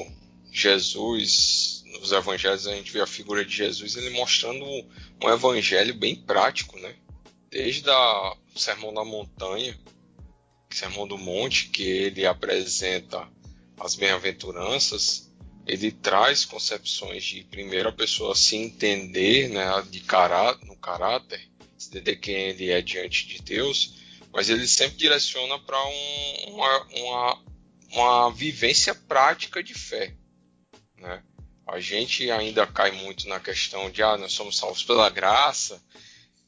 Jesus, nos evangelhos a gente vê a figura de Jesus, ele mostrando um evangelho bem prático, né? Desde o Sermão da Montanha, Sermão do Monte, que ele apresenta as bem-aventuranças, ele traz concepções de primeiro a pessoa se entender, né, de cará no caráter, entender quem ele é diante de Deus, mas ele sempre direciona para um, uma, uma, uma, vivência prática de fé. Né? A gente ainda cai muito na questão de ah, nós somos salvos pela graça,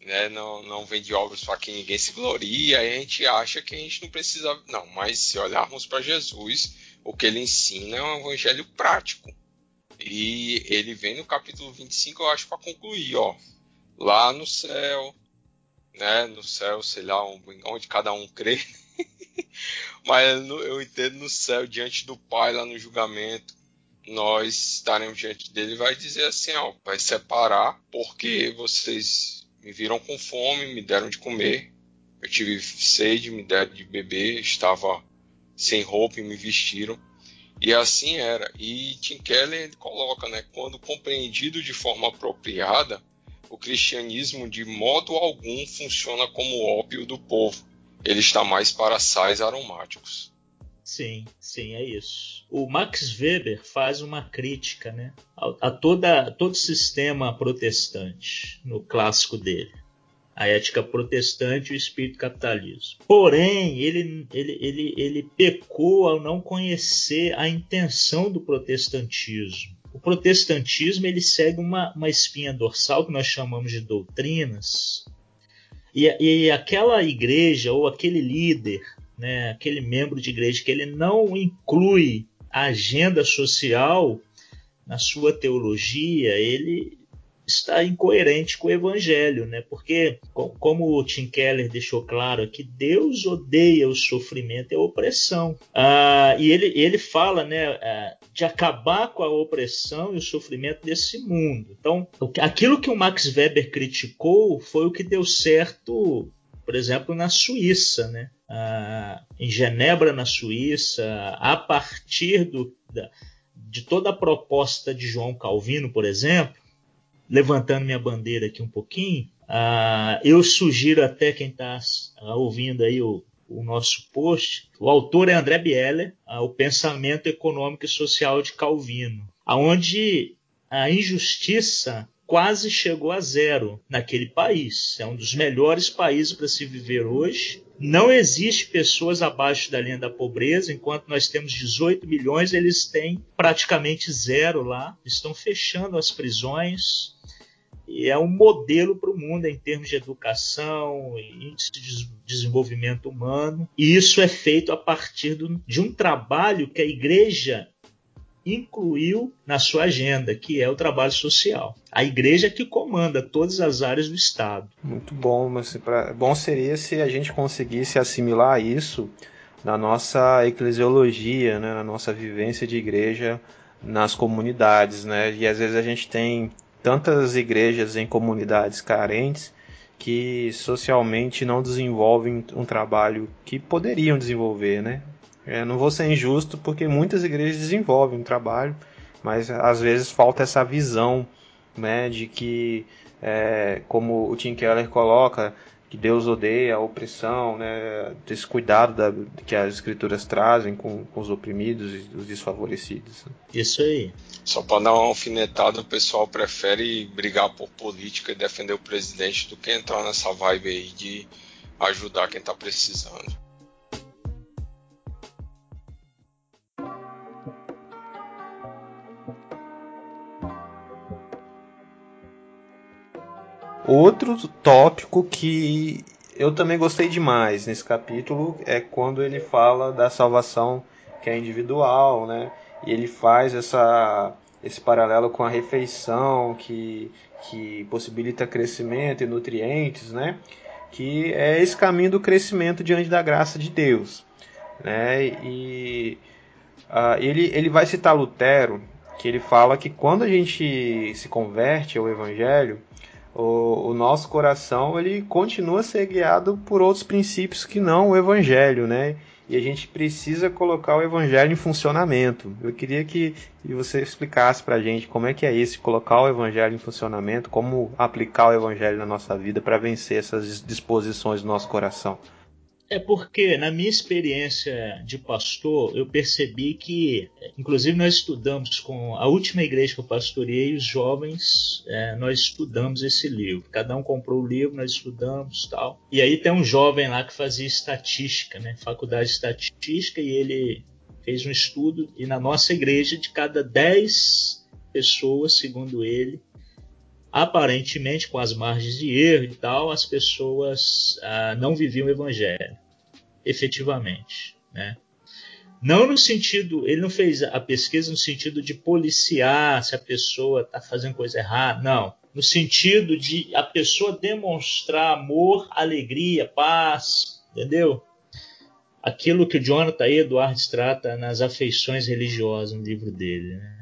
né? não, não vem de obras para que ninguém se gloria, a gente acha que a gente não precisa. Não, mas se olharmos para Jesus, o que ele ensina é um evangelho prático. E ele vem no capítulo 25, eu acho, para concluir, ó. Lá no céu, né? No céu, sei lá, onde cada um crê. Mas eu entendo no céu, diante do Pai, lá no julgamento, nós estaremos diante dele vai dizer assim, ó, vai separar, porque vocês me viram com fome, me deram de comer, eu tive sede, me deram de beber, estava sem roupa e me vestiram. E assim era. E Tim Keller coloca, né, quando compreendido de forma apropriada, o cristianismo de modo algum funciona como ópio do povo. Ele está mais para sais aromáticos. Sim, sim, é isso. O Max Weber faz uma crítica né, a, a toda, todo sistema protestante no clássico dele. A ética protestante e o espírito capitalismo. Porém, ele, ele, ele, ele pecou ao não conhecer a intenção do protestantismo o protestantismo ele segue uma, uma espinha dorsal que nós chamamos de doutrinas. E, e aquela igreja ou aquele líder, né, aquele membro de igreja que ele não inclui a agenda social na sua teologia, ele está incoerente com o evangelho, né? Porque, como o Tim Keller deixou claro aqui, Deus odeia o sofrimento e a opressão. Ah, e ele, ele fala, né, ah, de acabar com a opressão e o sofrimento desse mundo. Então, aquilo que o Max Weber criticou foi o que deu certo, por exemplo, na Suíça, né? Ah, em Genebra, na Suíça, a partir do, da, de toda a proposta de João Calvino, por exemplo, levantando minha bandeira aqui um pouquinho, uh, eu sugiro até quem está ouvindo aí o, o, nosso post, o autor é André Bieler, o pensamento econômico e social de Calvino, aonde a injustiça quase chegou a zero naquele país. É um dos melhores países para se viver hoje. Não existe pessoas abaixo da linha da pobreza, enquanto nós temos 18 milhões, eles têm praticamente zero lá. Estão fechando as prisões, e é um modelo para o mundo em termos de educação, índice de desenvolvimento humano. E isso é feito a partir de um trabalho que a igreja incluiu na sua agenda, que é o trabalho social. A igreja que comanda todas as áreas do Estado. Muito bom, mas pra, bom seria se a gente conseguisse assimilar isso na nossa eclesiologia, né, na nossa vivência de igreja nas comunidades, né? E às vezes a gente tem tantas igrejas em comunidades carentes que socialmente não desenvolvem um trabalho que poderiam desenvolver, né? É, não vou ser injusto porque muitas igrejas desenvolvem um trabalho, mas às vezes falta essa visão, né, de que, é, como o Tim Keller coloca, que Deus odeia a opressão, né, desse cuidado da, que as escrituras trazem com, com os oprimidos e os desfavorecidos. Isso aí. Só para dar uma alfinetada, o pessoal prefere brigar por política e defender o presidente do que entrar nessa vibe aí de ajudar quem está precisando. Outro tópico que eu também gostei demais nesse capítulo é quando ele fala da salvação que é individual, né? E ele faz essa, esse paralelo com a refeição que, que possibilita crescimento e nutrientes, né? Que é esse caminho do crescimento diante da graça de Deus, né? E uh, ele, ele vai citar Lutero, que ele fala que quando a gente se converte ao Evangelho, o, o, nosso coração ele continua a ser guiado por outros princípios que não o evangelho, né? E a gente precisa colocar o evangelho em funcionamento. Eu queria que, você explicasse para a gente como é que é isso, colocar o evangelho em funcionamento, como aplicar o evangelho na nossa vida para vencer essas disposições do nosso coração. É porque, na minha experiência de pastor, eu percebi que, inclusive, nós estudamos com a última igreja que eu pastoreei, os jovens, é, nós estudamos esse livro. Cada um comprou o livro, nós estudamos tal. E aí tem um jovem lá que fazia estatística, né? Faculdade de estatística, e ele fez um estudo. E na nossa igreja, de cada 10 pessoas, segundo ele, aparentemente com as margens de erro e tal, as pessoas ah, não viviam o evangelho, efetivamente, né? Não no sentido, ele não fez a pesquisa no sentido de policiar se a pessoa está fazendo coisa errada, não. No sentido de a pessoa demonstrar amor, alegria, paz, entendeu? Aquilo que o Jonathan Edwards trata nas afeições religiosas no livro dele. Né?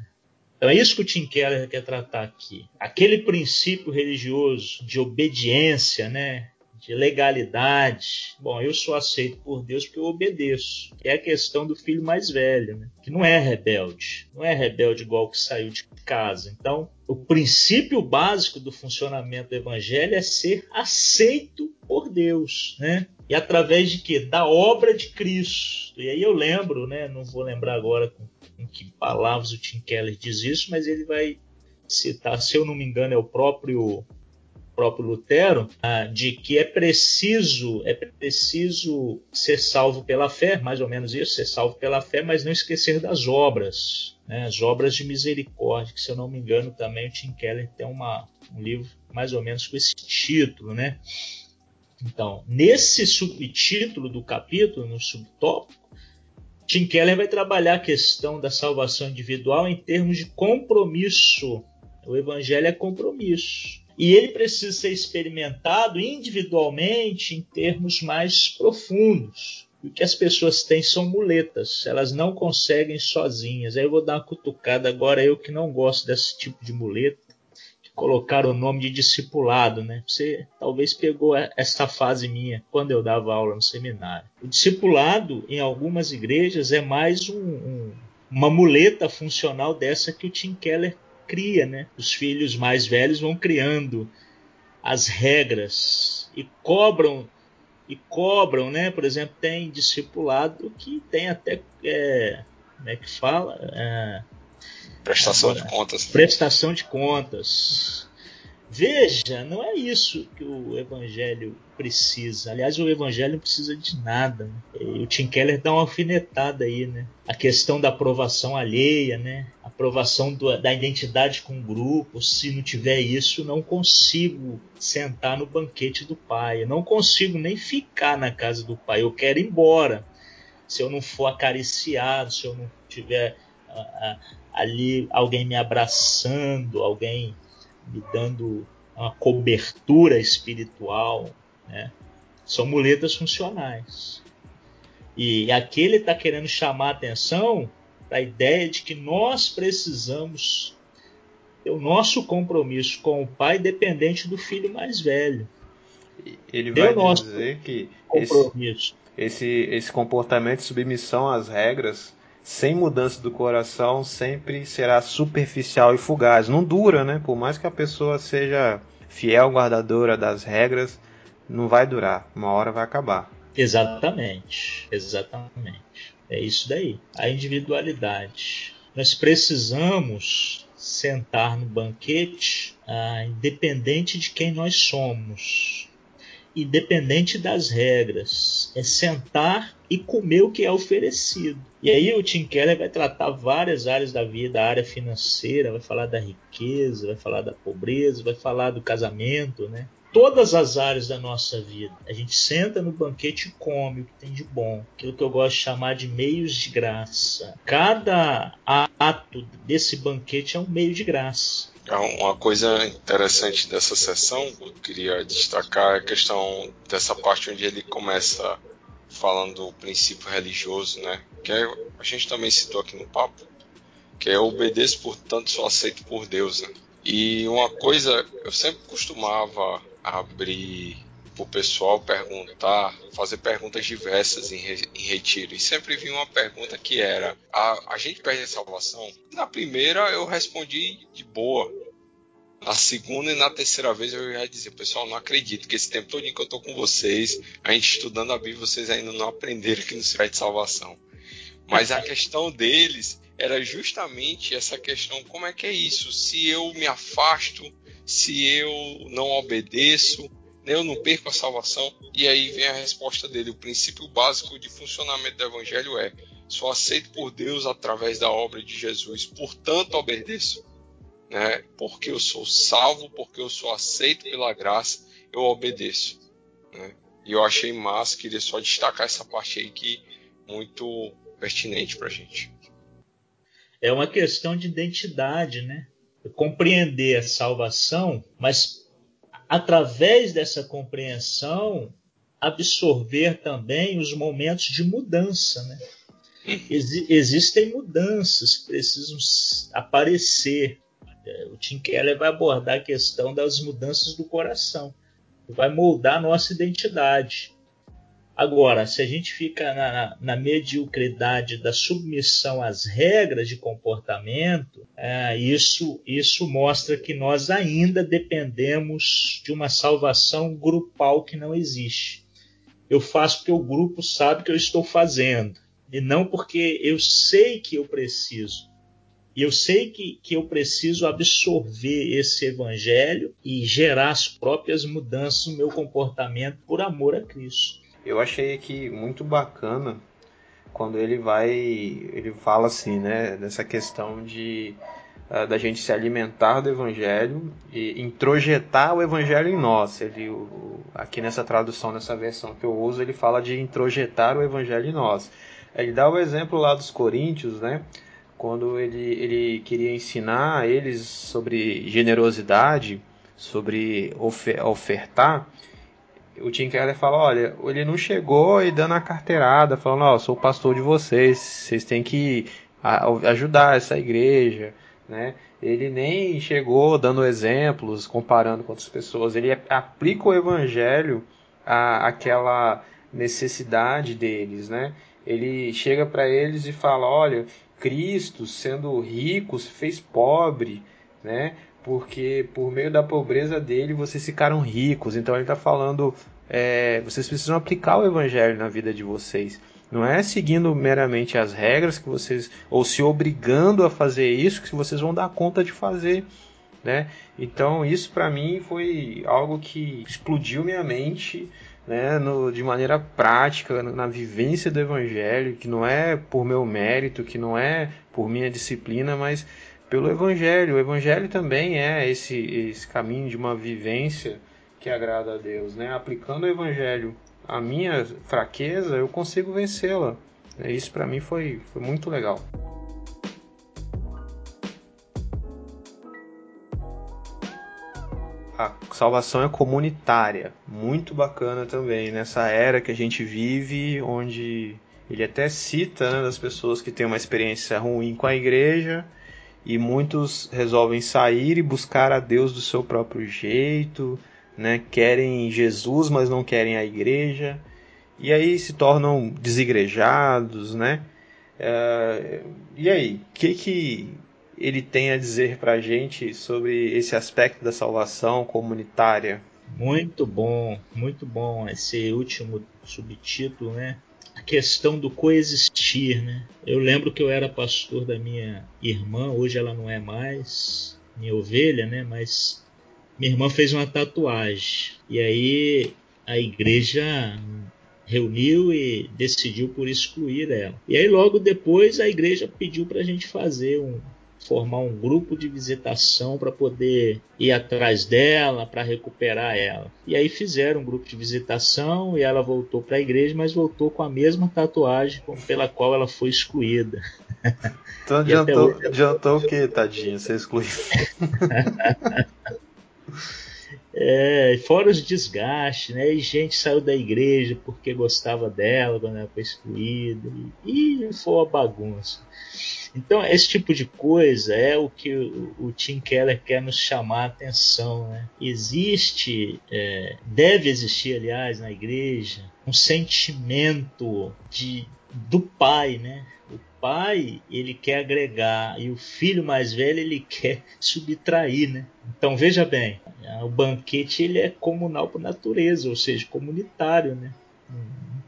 Então é isso que o Tim Keller quer tratar aqui. Aquele princípio religioso de obediência, né? De legalidade. Bom, eu sou aceito por Deus porque eu obedeço. É a questão do filho mais velho, né? que não é rebelde. Não é rebelde igual que saiu de casa. Então, o princípio básico do funcionamento do evangelho é ser aceito por Deus, né? E através de quê? Da obra de Cristo. E aí eu lembro, né? Não vou lembrar agora com, com que palavras o Tim Keller diz isso, mas ele vai citar, se eu não me engano, é o próprio próprio Lutero, ah, de que é preciso, é preciso ser salvo pela fé, mais ou menos isso, ser salvo pela fé, mas não esquecer das obras, né, as obras de misericórdia, que se eu não me engano também o Tim Keller tem uma, um livro mais ou menos com esse título, né? Então, nesse subtítulo do capítulo, no subtópico, Tim Keller vai trabalhar a questão da salvação individual em termos de compromisso. O evangelho é compromisso. E ele precisa ser experimentado individualmente em termos mais profundos. o que as pessoas têm são muletas, elas não conseguem sozinhas. Aí eu vou dar uma cutucada agora, eu que não gosto desse tipo de muleta, de colocar o nome de discipulado, né? Você talvez pegou essa fase minha quando eu dava aula no seminário. O discipulado, em algumas igrejas, é mais um, um, uma muleta funcional dessa que o Tim Keller cria, né? Os filhos mais velhos vão criando as regras e cobram e cobram, né? Por exemplo, tem discipulado que tem até é, como é que fala? É, prestação agora, de contas. Prestação de contas. Veja, não é isso que o Evangelho precisa. Aliás, o Evangelho não precisa de nada. Né? O Tim Keller dá uma alfinetada aí, né? A questão da aprovação alheia, né? A aprovação do, da identidade com o grupo. Se não tiver isso, não consigo sentar no banquete do pai. Eu não consigo nem ficar na casa do pai. Eu quero ir embora. Se eu não for acariciado, se eu não tiver uh, uh, ali alguém me abraçando, alguém me dando uma cobertura espiritual, né? São muletas funcionais. E aqui ele está querendo chamar a atenção para a ideia de que nós precisamos ter o nosso compromisso com o pai dependente do filho mais velho. Ele vai dizer que esse, esse, esse comportamento de submissão às regras sem mudança do coração, sempre será superficial e fugaz. Não dura, né? Por mais que a pessoa seja fiel guardadora das regras, não vai durar. Uma hora vai acabar. Exatamente. Exatamente. É isso daí. A individualidade. Nós precisamos sentar no banquete, ah, independente de quem nós somos independente das regras. É sentar e comer o que é oferecido. E aí o Tim Keller vai tratar várias áreas da vida, a área financeira, vai falar da riqueza, vai falar da pobreza, vai falar do casamento, né? Todas as áreas da nossa vida. A gente senta no banquete e come o que tem de bom. Aquilo que eu gosto de chamar de meios de graça. Cada ato desse banquete é um meio de graça. É uma coisa interessante dessa sessão, eu queria destacar a questão dessa parte onde ele começa falando do princípio religioso, né? Que é, a gente também citou aqui no papo, que é obedeço, portanto, sou aceito por Deus, né? E uma coisa, eu sempre costumava abrir o pessoal perguntar, fazer perguntas diversas em, re, em retiro. E sempre vinha uma pergunta que era: a, a gente perde a salvação? Na primeira eu respondi de boa. Na segunda e na terceira vez eu ia dizer, pessoal, não acredito que esse tempo todo que eu tô com vocês, a gente estudando a Bíblia, vocês ainda não aprenderam que não se perde salvação. Mas a questão deles era justamente essa questão: como é que é isso? Se eu me afasto, se eu não obedeço, eu não perco a salvação. E aí vem a resposta dele. O princípio básico de funcionamento do evangelho é: sou aceito por Deus através da obra de Jesus, portanto obedeço. Né? Porque eu sou salvo, porque eu sou aceito pela graça, eu obedeço. Né? E eu achei massa, queria só destacar essa parte aí que muito pertinente para gente. É uma questão de identidade, né? Compreender a salvação, mas através dessa compreensão absorver também os momentos de mudança, né? Ex existem mudanças que precisam aparecer. É, o Tim Keller vai abordar a questão das mudanças do coração, vai moldar a nossa identidade. Agora, se a gente fica na, na, na mediocridade da submissão às regras de comportamento, é, isso, isso mostra que nós ainda dependemos de uma salvação grupal que não existe. Eu faço porque o grupo sabe que eu estou fazendo, e não porque eu sei que eu preciso. E eu sei que, que eu preciso absorver esse evangelho e gerar as próprias mudanças no meu comportamento por amor a Cristo. Eu achei aqui muito bacana quando ele vai, ele fala assim, né, dessa questão de uh, da gente se alimentar do evangelho e introjetar o evangelho em nós. Ele aqui nessa tradução, nessa versão que eu uso, ele fala de introjetar o evangelho em nós. Ele dá o exemplo lá dos coríntios, né? Quando ele, ele queria ensinar eles sobre generosidade, sobre ofertar, o Tim Keller fala, olha, ele não chegou e dando a carteirada, falando, ó, oh, sou pastor de vocês, vocês têm que ajudar essa igreja, né? Ele nem chegou dando exemplos, comparando com outras pessoas, ele aplica o evangelho à, àquela necessidade deles, né? Ele chega para eles e fala, olha, Cristo, sendo rico, se fez pobre, né? porque por meio da pobreza dele vocês ficaram ricos. Então ele está falando, é, vocês precisam aplicar o evangelho na vida de vocês. Não é seguindo meramente as regras que vocês ou se obrigando a fazer isso que vocês vão dar conta de fazer, né? Então isso para mim foi algo que explodiu minha mente, né? No, de maneira prática na vivência do evangelho, que não é por meu mérito, que não é por minha disciplina, mas pelo Evangelho. O Evangelho também é esse, esse caminho de uma vivência que agrada a Deus. Né? Aplicando o Evangelho à minha fraqueza, eu consigo vencê-la. Isso para mim foi, foi muito legal. A salvação é comunitária, muito bacana também nessa era que a gente vive, onde ele até cita né, das pessoas que têm uma experiência ruim com a igreja e muitos resolvem sair e buscar a Deus do seu próprio jeito, né? Querem Jesus, mas não querem a igreja e aí se tornam desigrejados, né? É, e aí, que que ele tem a dizer para a gente sobre esse aspecto da salvação comunitária? Muito bom, muito bom esse último subtítulo, né? a questão do coexistir, né? Eu lembro que eu era pastor da minha irmã, hoje ela não é mais minha ovelha, né? Mas minha irmã fez uma tatuagem e aí a igreja reuniu e decidiu por excluir ela. E aí logo depois a igreja pediu para a gente fazer um, formar um grupo de visitação para poder ir atrás dela, para recuperar ela. E aí fizeram um grupo de visitação e ela voltou para a igreja, mas voltou com a mesma tatuagem pela qual ela foi excluída. Então adiantou, hoje... adiantou o que, tadinha, ser excluída? É, fora os desgastes, né? E gente saiu da igreja porque gostava dela quando ela foi excluída. E, e foi uma bagunça. Então, esse tipo de coisa é o que o, o Tim Keller quer nos chamar a atenção. Né? Existe, é, deve existir, aliás, na igreja, um sentimento de, do pai, né? O pai ele quer agregar e o filho mais velho ele quer subtrair, né? Então veja bem, o banquete ele é comunal por natureza, ou seja, comunitário, né?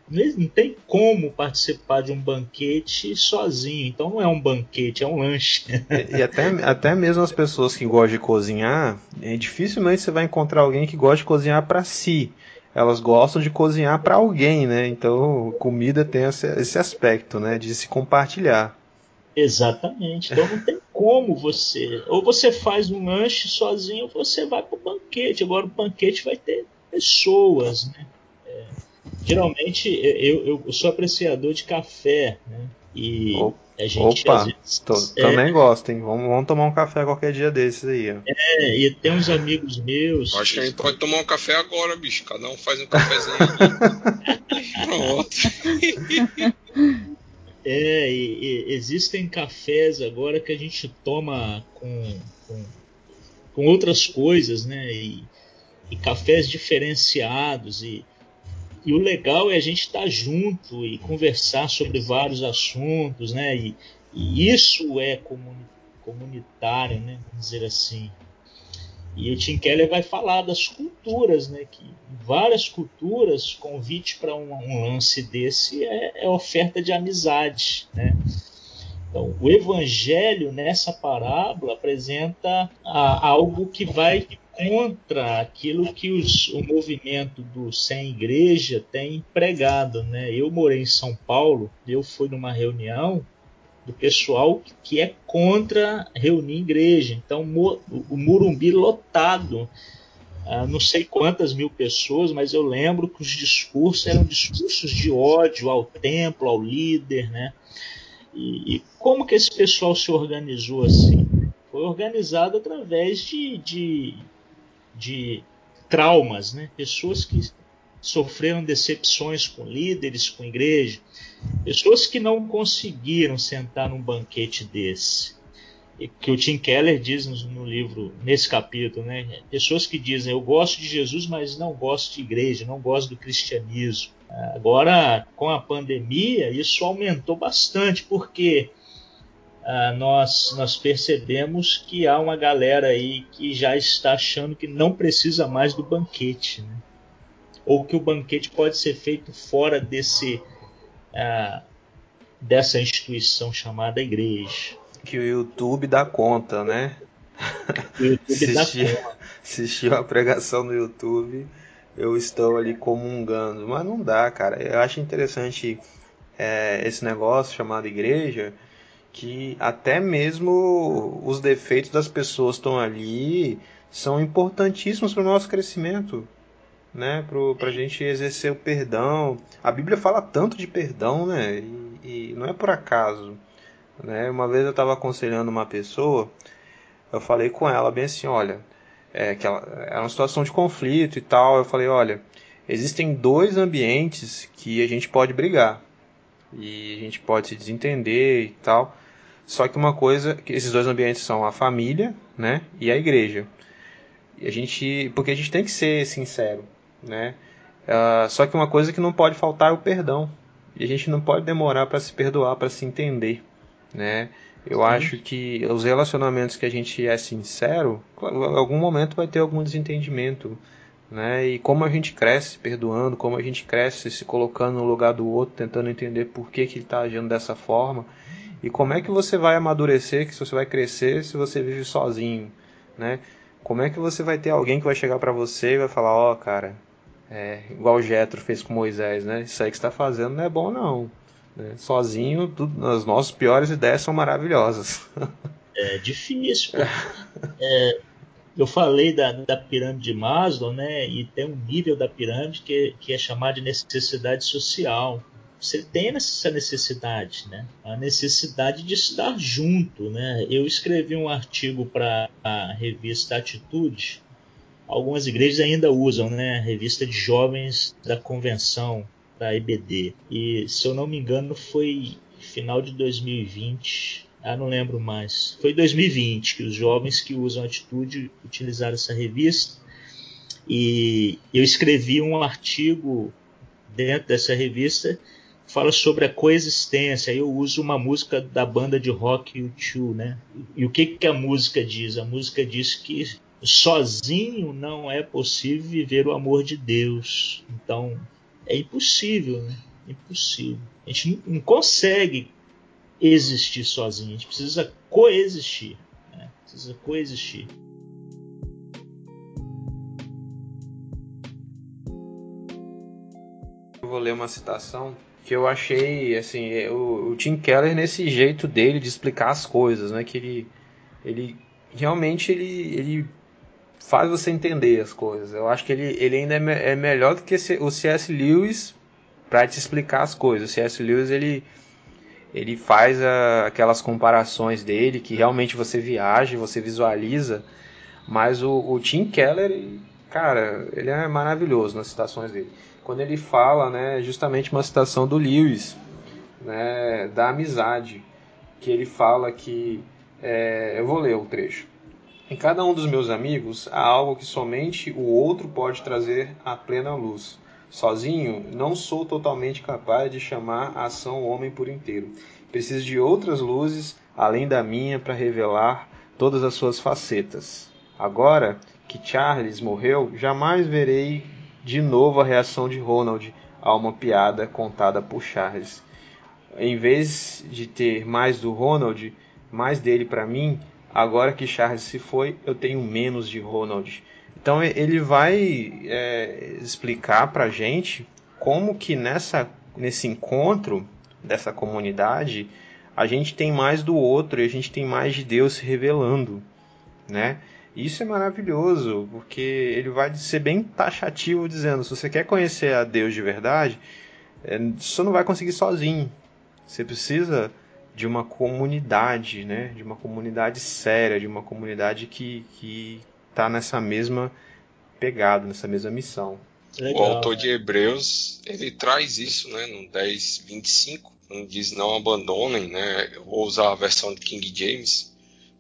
Não tem como participar de um banquete sozinho. Então não é um banquete, é um lanche. e, e até, até mesmo as pessoas que gostam de cozinhar, é, dificilmente você vai encontrar alguém que gosta de cozinhar para si. Elas gostam de cozinhar para alguém, né? Então comida tem esse, esse aspecto, né? De se compartilhar. Exatamente. Então não tem como você. Ou você faz um lanche sozinho, ou você vai para o banquete. Agora o banquete vai ter pessoas, né? É, geralmente eu, eu, sou apreciador de café, né? E Opa, a gente opa, vezes, tô, é, também gosto, hein? Vamos, vamos tomar um café qualquer dia desses aí. Ó. É, e tem uns amigos meus. Acho que a gente pode tomar um café agora, bicho. Cada um faz um cafezinho. Pronto. É, e, e existem cafés agora que a gente toma com, com, com outras coisas, né? E, e, cafés diferenciados. E, e o legal é a gente estar tá junto e conversar sobre vários assuntos, né? E, e isso é comunitário, né? Vamos dizer assim. E o Tim Keller vai falar das culturas, né? Que várias culturas, convite para um, um, lance desse é, é, oferta de amizade, né? Então, o Evangelho nessa parábola apresenta a, algo que vai contra aquilo que os, o movimento do sem igreja tem pregado, né? Eu morei em São Paulo, eu fui numa reunião do pessoal que é contra reunir igreja. Então, o Murumbi lotado, ah, não sei quantas mil pessoas, mas eu lembro que os discursos eram discursos de ódio ao templo, ao líder, né? E, e como que esse pessoal se organizou assim? Foi organizado através de, de, de traumas, né? Pessoas que sofreram decepções com líderes, com igreja, pessoas que não conseguiram sentar num banquete desse. Que o Tim Keller diz no, livro, nesse capítulo, né? Pessoas que dizem: Eu gosto de Jesus, mas não gosto de igreja, não gosto do cristianismo. Agora, com a pandemia, isso aumentou bastante, porque ah, nós, nós percebemos que há uma galera aí que já está achando que não precisa mais do banquete. Né? ou que o banquete pode ser feito fora desse uh, dessa instituição chamada igreja. Que o YouTube dá conta, né? O YouTube dá conta. Assistiu a pregação no YouTube, eu estou ali comungando. Mas não dá, cara. Eu acho interessante é, esse negócio chamado igreja, que até mesmo os defeitos das pessoas estão ali são importantíssimos para o nosso crescimento né, para a gente exercer o perdão. A Bíblia fala tanto de perdão, né, e, e não é por acaso. Né? Uma vez eu estava aconselhando uma pessoa, eu falei com ela bem assim, olha, é, que ela, era uma situação de conflito e tal, eu falei, olha, existem dois ambientes que a gente pode brigar e a gente pode se desentender e tal. Só que uma coisa, que esses dois ambientes são a família, né, e a igreja. E a gente, porque a gente tem que ser sincero né? Uh, só que uma coisa que não pode faltar é o perdão. E a gente não pode demorar para se perdoar, para se entender, né? Eu Sim. acho que os relacionamentos que a gente é sincero, em algum momento vai ter algum desentendimento, né? E como a gente cresce perdoando, como a gente cresce se colocando no lugar do outro, tentando entender por que, que ele está agindo dessa forma, e como é que você vai amadurecer, que você vai crescer se você vive sozinho, né? Como é que você vai ter alguém que vai chegar para você e vai falar, ó, oh, cara, é, igual o Jetro fez com Moisés, né? Isso aí que está fazendo não é bom não. Né? Sozinho, tudo, as nossas piores ideias são maravilhosas. É difícil. É, eu falei da, da pirâmide de Maslow, né? E tem um nível da pirâmide que, que é chamado de necessidade social. Você tem essa necessidade, né? A necessidade de estar junto, né? Eu escrevi um artigo para a revista Atitude algumas igrejas ainda usam, né? Revista de jovens da convenção da EBD. E se eu não me engano foi final de 2020. Ah, não lembro mais. Foi 2020 que os jovens que usam atitude utilizaram essa revista. E eu escrevi um artigo dentro dessa revista fala sobre a coexistência. Eu uso uma música da banda de rock U2, né? E o que, que a música diz? A música diz que sozinho não é possível viver o amor de Deus. Então, é impossível, né? Impossível. A gente não consegue existir sozinho, a gente precisa coexistir. Né? Precisa coexistir. Eu vou ler uma citação que eu achei, assim, o, o Tim Keller nesse jeito dele de explicar as coisas, né? Que ele ele realmente ele, ele faz você entender as coisas. Eu acho que ele, ele ainda é, me, é melhor do que o C.S. Lewis para te explicar as coisas. O C.S. Lewis ele ele faz a, aquelas comparações dele que realmente você viaja, você visualiza, mas o, o Tim Keller, cara, ele é maravilhoso nas citações dele. Quando ele fala, né, justamente uma citação do Lewis, né, da amizade, que ele fala que é, eu vou ler o trecho. Em cada um dos meus amigos há algo que somente o outro pode trazer à plena luz. Sozinho, não sou totalmente capaz de chamar a ação o homem por inteiro. Preciso de outras luzes além da minha para revelar todas as suas facetas. Agora que Charles morreu, jamais verei de novo a reação de Ronald a uma piada contada por Charles. Em vez de ter mais do Ronald, mais dele para mim, agora que Charles se foi, eu tenho menos de Ronald. Então ele vai é, explicar para gente como que nessa, nesse encontro dessa comunidade a gente tem mais do outro e a gente tem mais de Deus se revelando, né? Isso é maravilhoso, porque ele vai ser bem taxativo dizendo, se você quer conhecer a Deus de verdade, é, você não vai conseguir sozinho. Você precisa de uma comunidade, né? De uma comunidade séria, de uma comunidade que que está nessa mesma pegada, nessa mesma missão. Legal. O autor de Hebreus ele traz isso, né? No 10, 25, quando diz não abandonem, né? Eu vou usar a versão de King James.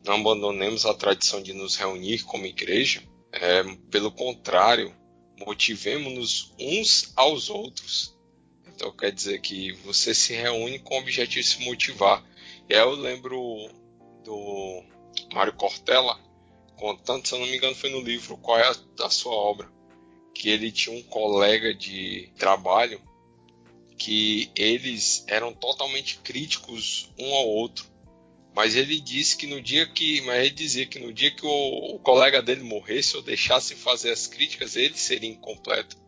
Não abandonemos a tradição de nos reunir como igreja. É, pelo contrário, motivemos-nos uns aos outros então quer dizer que você se reúne com o objetivo de se motivar. E aí eu lembro do Mário Cortella contando, se eu não me engano, foi no livro Qual é a, a sua obra? Que ele tinha um colega de trabalho que eles eram totalmente críticos um ao outro. Mas ele disse que no dia que, mas ele dizia que no dia que o, o colega dele morresse ou deixasse fazer as críticas, ele seria incompleto,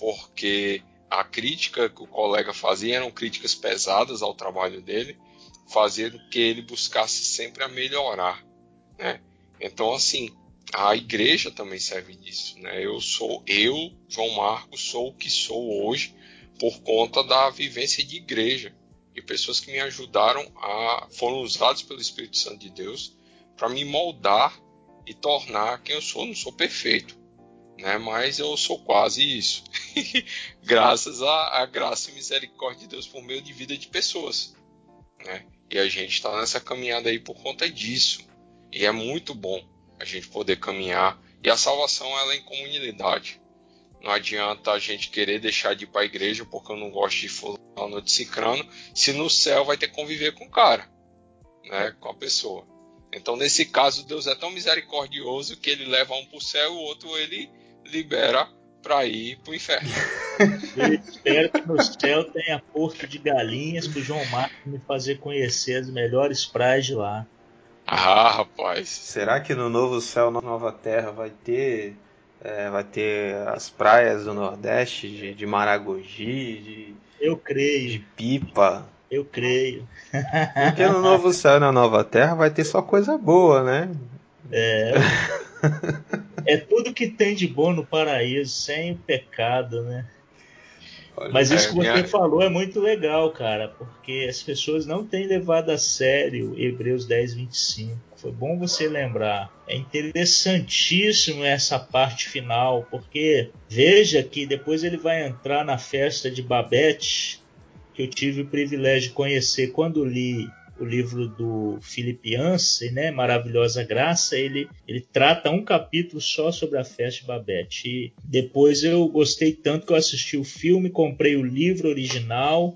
porque a crítica que o colega fazia eram críticas pesadas ao trabalho dele, fazendo que ele buscasse sempre a melhorar, né? Então, assim, a igreja também serve disso, né? Eu sou, eu, João Marcos, sou o que sou hoje por conta da vivência de igreja e pessoas que me ajudaram a foram usados pelo Espírito Santo de Deus para me moldar e tornar quem eu sou. não sou perfeito, né? Mas eu sou quase isso, graças à, à, graça e misericórdia de Deus por meio de vida de pessoas, né? E a gente está nessa caminhada aí por conta disso, e é muito bom a gente poder caminhar. E a salvação ela é em comunidade. Não adianta a gente querer deixar de ir para a igreja porque eu não gosto de fulano de cicrano, se no céu vai ter que conviver com o cara, né? Com a pessoa. Então, nesse caso, Deus é tão misericordioso que ele leva um para o céu e o outro ele libera para ir pro inferno. Eu espero que no céu tenha Porto de Galinhas pro João Marcos me fazer conhecer as melhores praias de lá. Ah, rapaz. Será que no novo céu, na nova terra, vai ter é, vai ter as praias do Nordeste de, de Maragogi, de eu creio, de Pipa? Eu creio. Porque no novo céu e na nova terra vai ter só coisa boa, né? É. é tudo que tem de bom no paraíso, sem pecado, né? Mas isso que você falou é muito legal, cara, porque as pessoas não têm levado a sério Hebreus 10, 25. Foi bom você lembrar. É interessantíssimo essa parte final, porque veja que depois ele vai entrar na festa de Babette, que eu tive o privilégio de conhecer quando li o livro do Philip Yancey, né, Maravilhosa Graça, ele, ele trata um capítulo só sobre a festa de Babette. E depois eu gostei tanto que eu assisti o filme, comprei o livro original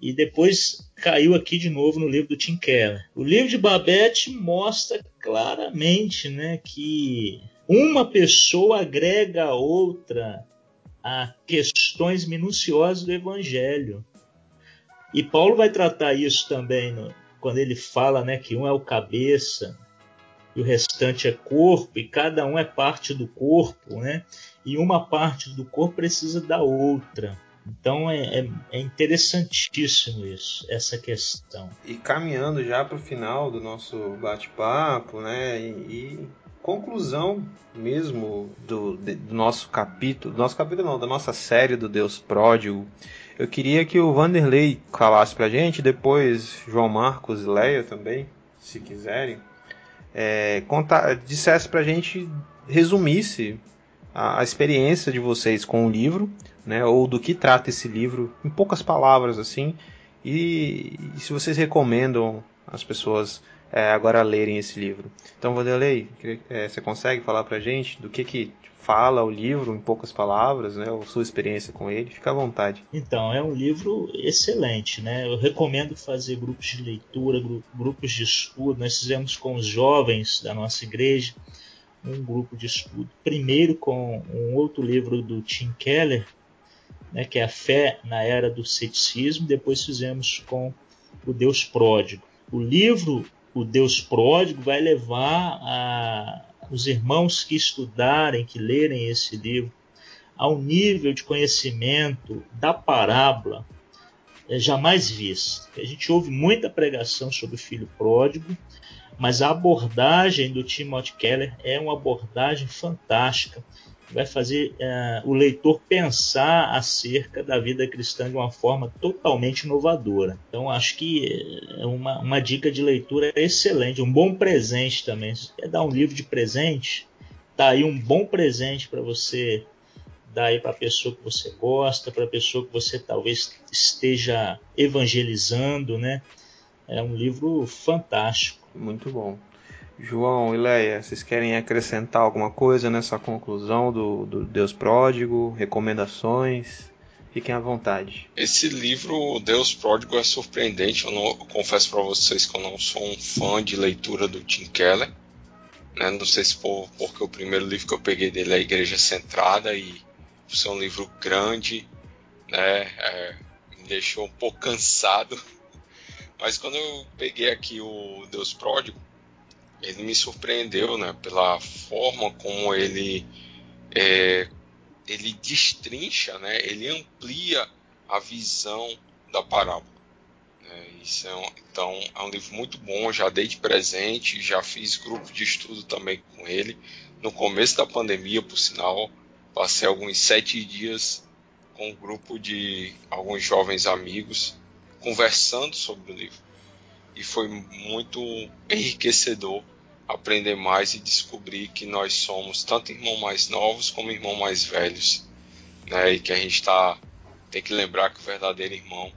e depois caiu aqui de novo no livro do Tim Keller. O livro de Babette mostra claramente né, que uma pessoa agrega a outra a questões minuciosas do Evangelho. E Paulo vai tratar isso também no, quando ele fala né, que um é o cabeça e o restante é corpo, e cada um é parte do corpo, né? e uma parte do corpo precisa da outra. Então é, é, é interessantíssimo isso, essa questão. E caminhando já para o final do nosso bate-papo, né? E, e, conclusão mesmo do, do nosso capítulo, do nosso capítulo não, da nossa série do Deus Pródigo. Eu queria que o Vanderlei falasse pra gente, depois João Marcos e Leia também, se quiserem, é, contar, dissesse pra gente, resumisse a, a experiência de vocês com o livro, né, ou do que trata esse livro, em poucas palavras assim, e, e se vocês recomendam as pessoas é, agora lerem esse livro. Então, Vanderlei, é, você consegue falar pra gente do que, que fala o livro em poucas palavras, né, ou sua experiência com ele? Fica à vontade. Então, é um livro excelente, né? Eu recomendo fazer grupos de leitura, grupos de estudo. Nós fizemos com os jovens da nossa igreja um grupo de estudo. Primeiro com um outro livro do Tim Keller, né, que é a fé na era do ceticismo. Depois fizemos com o Deus Pródigo. O livro O Deus Pródigo vai levar a, os irmãos que estudarem, que lerem esse livro, a um nível de conhecimento da parábola é, jamais visto. A gente ouve muita pregação sobre o filho pródigo, mas a abordagem do Timothy Keller é uma abordagem fantástica vai fazer uh, o leitor pensar acerca da vida cristã de uma forma totalmente inovadora. Então, acho que é uma, uma dica de leitura excelente, um bom presente também. Se quer dar um livro de presente, tá aí um bom presente para você dar aí para a pessoa que você gosta, para a pessoa que você talvez esteja evangelizando, né? É um livro fantástico. Muito bom. João e Leia, vocês querem acrescentar alguma coisa nessa conclusão do, do Deus Pródigo? Recomendações? Fiquem à vontade. Esse livro, Deus Pródigo, é surpreendente. Eu, não, eu confesso para vocês que eu não sou um fã de leitura do Tim Keller. Né? Não sei se por, porque o primeiro livro que eu peguei dele é a Igreja Centrada e por ser um livro grande, né? É, me deixou um pouco cansado. Mas quando eu peguei aqui o Deus Pródigo, ele me surpreendeu, né, pela forma como ele é, ele destrincha, né, ele amplia a visão da parábola. Né, isso é um, então é um livro muito bom, já dei de presente, já fiz grupo de estudo também com ele. No começo da pandemia, por sinal, passei alguns sete dias com um grupo de alguns jovens amigos conversando sobre o livro e foi muito enriquecedor aprender mais e descobrir que nós somos tanto irmãos mais novos como irmãos mais velhos, né? E que a gente tá tem que lembrar que o verdadeiro irmão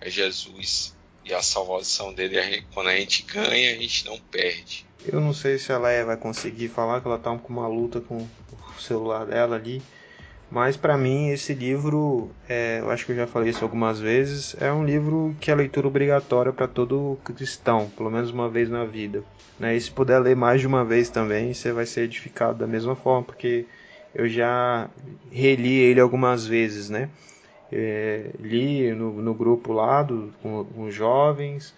é Jesus e a salvação dele quando a gente ganha a gente não perde. Eu não sei se a Leia vai conseguir falar que ela tá com uma luta com o celular dela ali. Mas para mim esse livro, é, eu acho que eu já falei isso algumas vezes, é um livro que é leitura obrigatória para todo cristão, pelo menos uma vez na vida. Né? E se puder ler mais de uma vez também, você vai ser edificado da mesma forma, porque eu já reli ele algumas vezes, né? É, li no, no, grupo lá do, com, com jovens,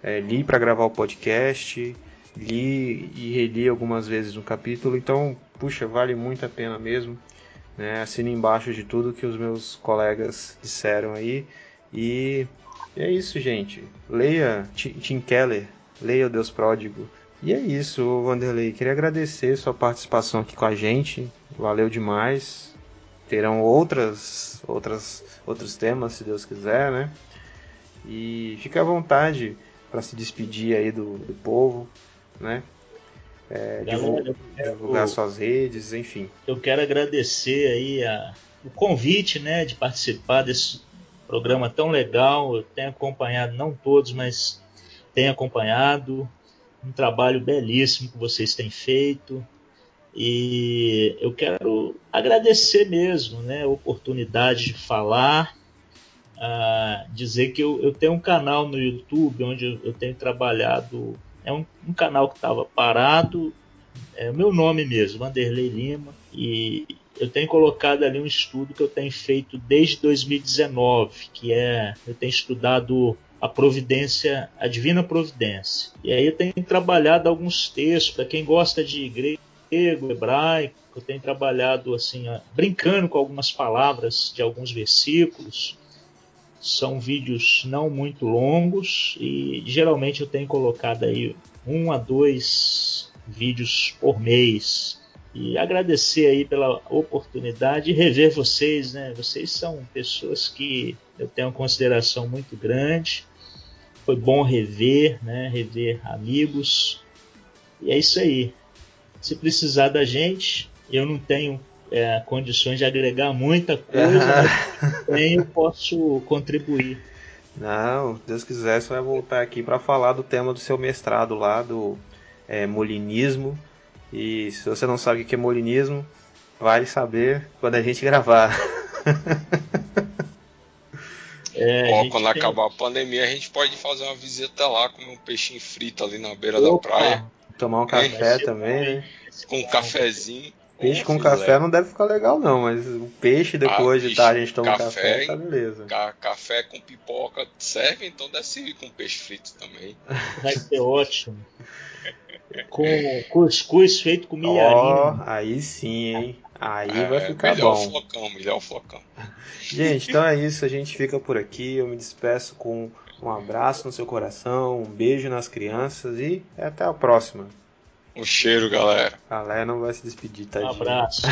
é, li para gravar o podcast, li e reli algumas vezes no capítulo, então, puxa, vale muito a pena mesmo. Né? Assino embaixo de tudo que os meus colegas disseram aí. E é isso, gente. Leia Tim Keller, leia o Deus Pródigo. E é isso, Vanderlei. Queria agradecer sua participação aqui com a gente. Valeu demais. Terão outras, outras, outros temas, se Deus quiser, né? E fique à vontade para se despedir aí do, do povo, né? É, divulgar, divulgar suas redes, enfim. Eu quero agradecer aí a, o convite, né, de participar desse programa tão legal. Eu tenho acompanhado, não todos, mas tenho acompanhado um trabalho belíssimo que vocês têm feito. E eu quero agradecer mesmo né, a oportunidade de falar, uh, dizer que eu, eu, tenho um canal no YouTube onde eu tenho trabalhado é um, um canal que estava parado, é o meu nome mesmo, Vanderlei Lima, e eu tenho colocado ali um estudo que eu tenho feito desde 2019, que é eu tenho estudado a providência, a divina providência. E aí eu tenho trabalhado alguns textos para quem gosta de grego, hebraico, Eu tenho trabalhado assim, brincando com algumas palavras de alguns versículos. São vídeos não muito longos e geralmente eu tenho colocado aí um a dois vídeos por mês. E agradecer aí pela oportunidade de rever vocês, né? Vocês são pessoas que eu tenho consideração muito grande. Foi bom rever, né? Rever amigos. E é isso aí. Se precisar da gente, eu não tenho é, condições de agregar muita coisa, mas tenho, posso contribuir. Não, se Deus quiser, você vai voltar aqui para falar do tema do seu mestrado lá, do é, molinismo. E se você não sabe o que é molinismo, vai saber quando a gente gravar. É, Ó, quando tem... acabar a pandemia, a gente pode fazer uma visita lá, comer um peixinho frito ali na beira Opa, da praia. Tomar um café também, né? Com um cafezinho. Peixe com café não deve ficar legal, não, mas o peixe depois ah, de tarde a gente toma café, café tá beleza. Ca café com pipoca serve, então deve servir com peixe frito também. Vai ser ótimo. com cuscuz feito com milharinho. Oh, aí sim, hein? Aí é, vai ficar melhor bom. Flocão, melhor flocão. Gente, então é isso. A gente fica por aqui. Eu me despeço com um abraço no seu coração, um beijo nas crianças e até a próxima. Um cheiro, galera. A galera não vai se despedir, tá? Um abraço.